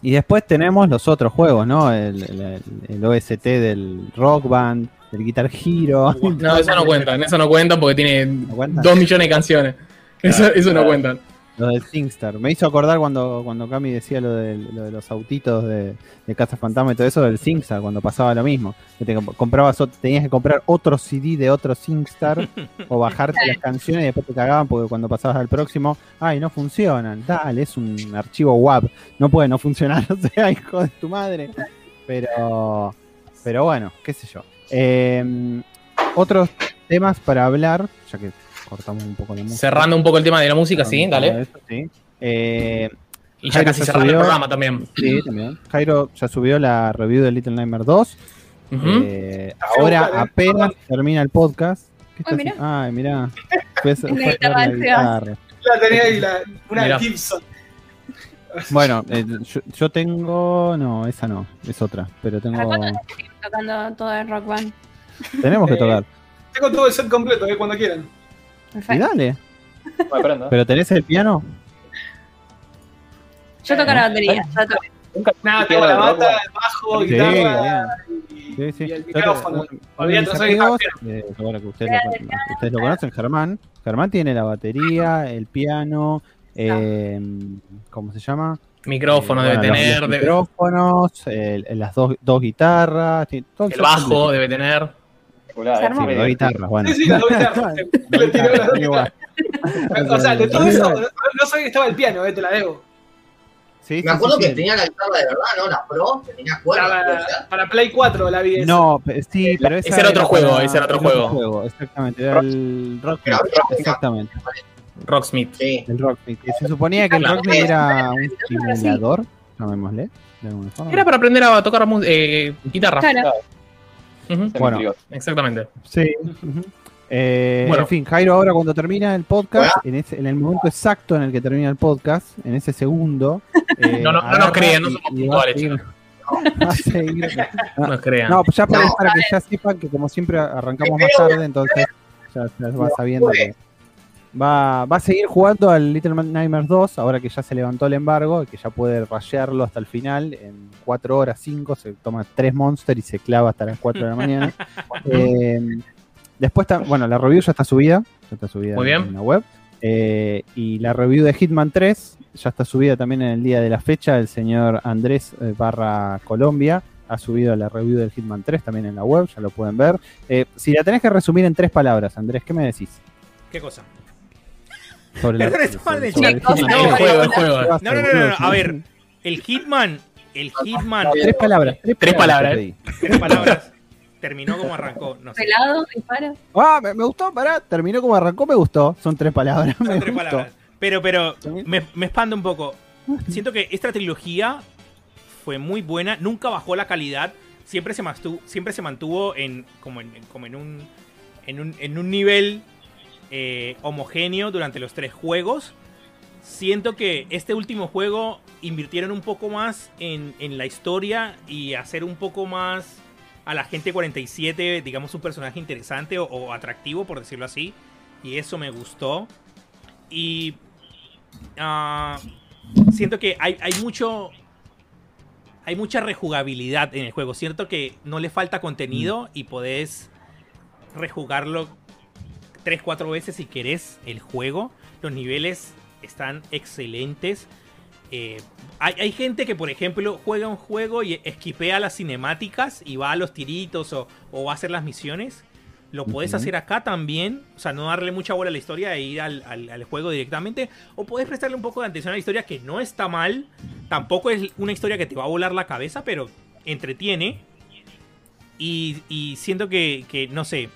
Y después tenemos los otros juegos, ¿no? El, el- el OST del Rock Band, del Guitar Hero. No, eso no cuentan, eso no cuentan porque tiene ¿No cuentan? dos millones de canciones. Eso, eso no cuentan. Lo del SingStar. Me hizo acordar cuando, cuando Cami decía lo, del- lo de los autitos de, de Casa Fantasma y todo eso del SingStar, cuando pasaba lo mismo. Que te comp- comprabas, tenías que comprar otro CD de otro SingStar o bajarte las canciones y después te cagaban porque cuando pasabas al próximo, ay, no funcionan. Dale, es un archivo WAP. No puede no funcionar, o sea, hijo de tu madre. Pero, pero bueno, qué sé yo. Eh, otros temas para hablar, ya que cortamos un poco la música. Cerrando un poco el tema de la música, sí, dale. Eso, sí. Eh, Y ya Jairo casi ya cerrando el subió. programa también. sí, también. Jairo ya subió la review de Little Nightmare 2. Ujú. Eh, ahora eh. apenas termina el podcast. ¿Qué Ay, mirá. Ay, mirá. Fue fue La guitarra. La tenía ahí, la, una Mirá. Gibson. Bueno, eh, yo, yo tengo. No, esa no, es otra. Pero tengo. Tocando todo el rock band. Tenemos que Eh, tocar. Tengo todo el set completo, eh, cuando quieran. Y Perfecto. dale. Me prendo. ¿Pero tenés el piano? Yo toco la batería. ya toqué. Nada, tengo la bata, el bajo, Sí, guitarra y, Sí, sí. y el micrófono. de Olvídate, soy eh, bueno, que ustedes, lo, ustedes lo conocen, Germán. Germán tiene la batería, el piano, eh, ¿cómo se llama? Micrófono Eh, debe bueno, los- tener, los debe- micrófonos, el- las dos, dos guitarras, todo el bajo debe tener. Espectacular, sí, Dos guitarras, bueno. Sí, sí, dos guitarras. Le tiró las dos Igual. guitarras. O sea, de todo eso, no, sabía que estaba el piano, eh, te la debo. Sí, Me acuerdo sí, que sí. tenía la guitarra de verdad, ¿no? La Pro, que tenía cuerdas. Para, para Play 4 la vi esa. No, sí, pero esa Ese era otro juego, ese era otro juego. Exactamente, era el Rock Pero había una- Exactamente, Rocksmith. Sí. el Rocksmith. Se suponía que el. Rocksmith era un simulador, llamémosle. de alguna forma. Era para aprender a tocar eh, guitarra. Claro. Me Bueno. Exactamente. Sí. ujú. Eh, Bueno. En fin, Jairo, ahora cuando termina el podcast, en, ese- en el momento exacto en el que termina el podcast, en ese segundo. eh, No, no, no nos agarra crean, no somos puntuales, seguir- No nos crean. No, pues ya para, No. para que ya sepan que como siempre arrancamos más tarde, entonces ya, ya va sabiendo que va, va a seguir jugando al Little Nightmares 2, ahora que ya se levantó el embargo, y que ya puede rashearlo hasta el final, en 4 horas, 5, se toma 3 monsters y se clava hasta las 4 de la mañana. Eh, después, está, bueno, la review ya está subida, ya está subida Muy bien. en la web. Eh, y la review de Hitman 3 ya está subida también en el día de la fecha. El señor Andrés eh, barra Colombia ha subido la review del Hitman 3 también en la web, ya lo pueden ver. Eh, si la tenés que resumir en tres palabras, Andrés, ¿qué me decís? ¿Qué cosa? Sobre la- sobre chat. el Hitman No, el 3. juego, el juego. No, no, no, no, a ver. El Hitman, el Hitman, Tres palabras. Tres, Tres palabras, tres palabras, terminó como arrancó. No sé. Pelado, disparo. Ah, me, me gustó, pará, terminó como arrancó, me gustó. Son tres palabras. Son me tres gustó. palabras. Pero, pero, me, me espanta un poco. Siento que esta trilogía fue muy buena, nunca bajó la calidad, siempre se mantuvo, siempre se mantuvo en, como en, como en un, en un, en un nivel eh, homogéneo durante los tres juegos. Siento que este último juego invirtieron un poco más en, en la historia y hacer un poco más a la gente 47, digamos, un personaje interesante o, o atractivo, por decirlo así. Y eso me gustó. Y ah, siento que hay, hay mucho. Hay mucha rejugabilidad en el juego. Siento que no le falta contenido y podés rejugarlo 3-4 veces si querés el juego. Los niveles están excelentes. Eh, hay, hay gente que, por ejemplo, juega un juego y esquipea las cinemáticas y va a los tiritos o, o va a hacer las misiones. lo Ujú. hacer acá también, o sea, no darle mucha bola a la historia e ir al, al- al juego directamente, o podés prestarle un poco de atención a la historia que no está mal, tampoco es una historia que te va a volar la cabeza, pero entretiene. Y, y siento que, que, no sé,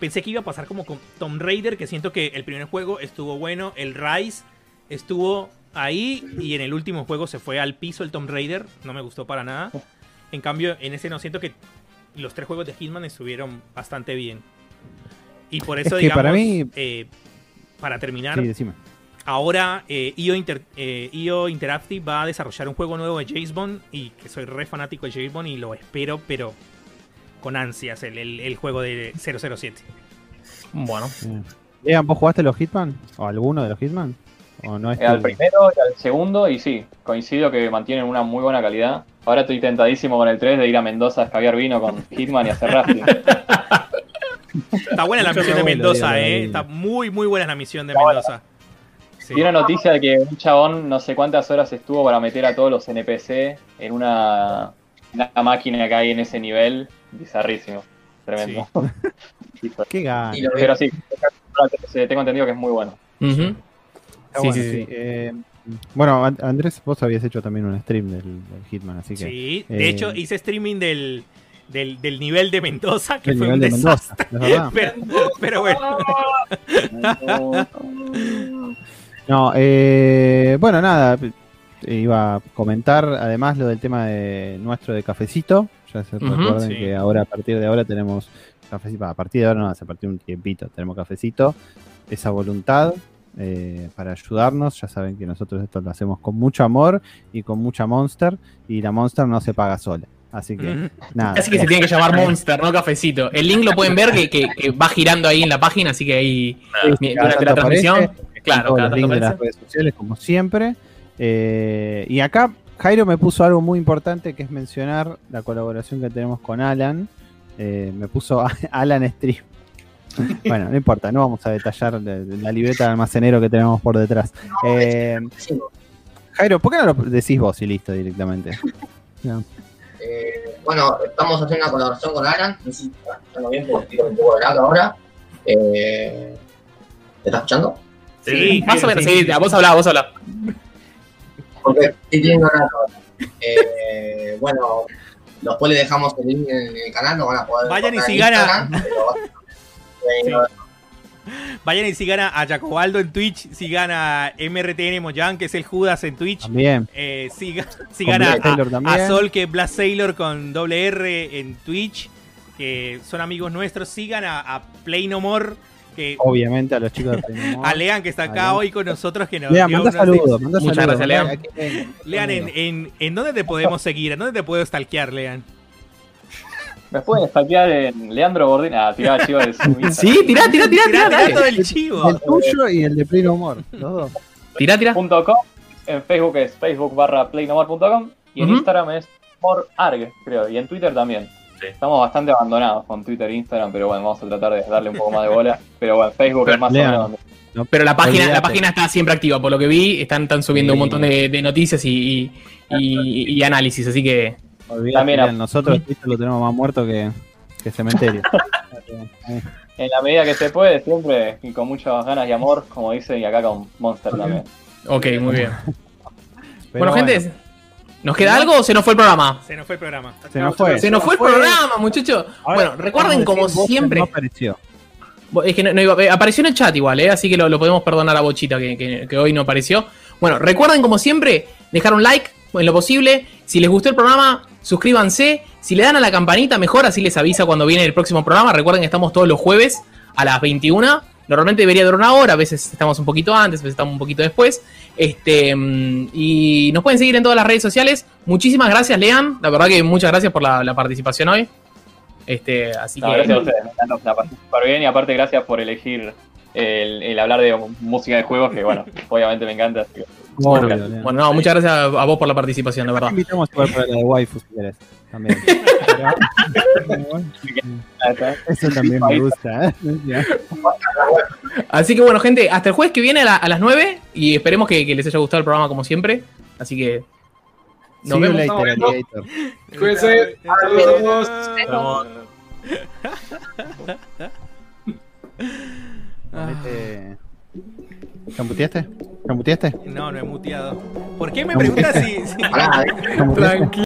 pensé que iba a pasar como con Tomb Raider, que siento que el primer juego estuvo bueno, el Rise estuvo ahí y en el último juego se fue al piso el Tomb Raider, no me gustó para nada. En cambio, en ese no siento que los tres juegos de Hitman estuvieron bastante bien. Y por Es eso, que digamos, para mí- eh, para terminar, Sí, ahora eh, IO, Inter- eh, IO Interactive va a desarrollar un juego nuevo de James Bond y que soy re fanático de James Bond y lo espero, pero con ansias, el, el- el juego de 007. Bueno. Lean, ¿vos jugaste los Hitman? ¿O alguno de los Hitman? ¿O no es Eh, Al primero y al segundo, y sí, coincido que mantienen una muy buena calidad. Ahora estoy tentadísimo con el 3 de ir a Mendoza a escabiar vino con Hitman y hacer rafting. Está buena la misión de Mendoza, eh. Está muy, muy buena la misión de Mendoza. Sí. Vi una noticia de que un chabón no sé cuántas horas estuvo para meter a todos los NPC en una, una máquina que hay en ese nivel. Bizarrísimo. Tremendo. Qué gana. Pero sí, tengo entendido que es muy bueno. Sí, bueno, sí, sí. sí. Eh, bueno, Andrés, vos habías hecho también un stream del, del Hitman, así que. Sí, eh, de hecho hice streaming del, del, del nivel de Mendoza, que el fue nivel un de desastre. Pero, pero bueno, No, eh, bueno, nada. Iba a comentar además lo del tema de nuestro de cafecito. Ya se recuerden sí. que ahora, a partir de ahora, tenemos cafecito. A partir de ahora, no, hace a partir de un tiempito, tenemos cafecito. Esa voluntad eh, para ayudarnos. Ya saben que nosotros esto lo hacemos con mucho amor y con mucha Monster. Y la Monster no se paga sola. Así que, nada. Así que se tiene que llamar Monster, no Cafecito. El link lo pueden ver que, que- que va girando ahí en la página, así que ahí Sí, durante la aparece, transmisión. Claro, cada los tanto links de las aparece. redes sociales, como siempre. Eh, y acá Jairo me puso algo muy importante que es mencionar la colaboración que tenemos con Alan. Eh, me puso Alan Stream. bueno, no importa, no vamos a detallar de- de la libreta de almacenero que tenemos por detrás. Eh, Sí, Jairo, ¿por qué no lo decís vos y listo directamente? No. eh, bueno, estamos haciendo una colaboración con Alan. No sé si está escuchando bien porque estoy con un poco de lag ahora. Eh, ¿Me estás escuchando? Sí, Más o menos, sí, sí, sí. vos hablá, vos hablá. Porque estoy ahora. Eh, bueno, después le dejamos el link en el canal, lo van a poder Vayan y sigan a- pero- vayan y sigan a a Jacobaldo en Twitch, sigan a MRTN Moyan, que es el Judas en Twitch. También. Eh, siga- Con sigan a, Sol, que es Blast Sailor con doble R en Twitch, que son amigos nuestros. Sigan a, a Play No More, que Obviamente a los chicos de Play No More. a Lean, que está acá Lean. hoy con nosotros. Que nos Lean, manda saludos, manda Muchas saludos. gracias, Lean. Lean, en, en, ¿en dónde te podemos seguir? ¿En dónde te puedo stalkear, Lean? Me pueden stalkear en Leandro Bordín. Ah, tiraba chivo de su. Sí, tirá, tirá, tirá, tirá, Tirá, tirá todo el chivo. El tuyo y el de Play No More, los dos. Tirá, tirá. punto .com. En Facebook es facebook barra playnomore.com y en Ujú. Instagram es morarg, creo. Y en Twitter también. Sí. Estamos bastante abandonados con Twitter e Instagram, pero bueno, vamos a tratar de darle un poco más de bola. Pero bueno, Facebook es más o menos donde Pero la página, la página está siempre activa, por lo que vi, están, están subiendo un montón de, de noticias y, y, y- y análisis, así que Olvídate, nosotros Twitter lo tenemos más muerto que, que cementerio. en la medida que se puede, siempre y con muchas ganas y amor, como dice, y acá con Monster también. ok, muy bien. Bueno, gente, ¿nos queda algo o se nos fue el programa? Se nos fue el programa. se nos fue. Se nos fue el programa, muchachos. Bueno, recuerden como siempre. No apareció. Es que no, no iba- eh, apareció en el chat igual, ¿eh? así que lo, lo podemos perdonar a Bochita que, que- que hoy no apareció. Bueno, recuerden como siempre dejar un like en lo posible. Si les gustó el programa, suscríbanse. Si le dan a la campanita, mejor, así les avisa cuando viene el próximo programa. Recuerden que estamos todos los jueves a las 21. Normalmente debería durar una hora, a veces estamos un poquito antes, a veces estamos un poquito después. Este, mm, y nos pueden seguir en todas las redes sociales. Muchísimas gracias, Lean. La verdad que muchas gracias por la, la participación hoy. Este, así No, que. gracias a ustedes, me súper bien y aparte gracias por elegir el, el hablar de música de juegos, que bueno, obviamente me encanta. así Bueno, no, muchas gracias a a vos por la participación, de Te verdad. invitamos igual para la de waifu si querés. También. Eso también me gusta. ¿eh? Así que bueno, gente, hasta el jueves que viene a, la- a las 9 y esperemos que, que les haya gustado el programa como siempre. Así que nos vemos. later, Nos alligator. Cuídense. Ah. ¿Champuteaste? ¿Champuteaste? No, no he muteado. ¿Por qué me preguntas si, si-. Tranquilo.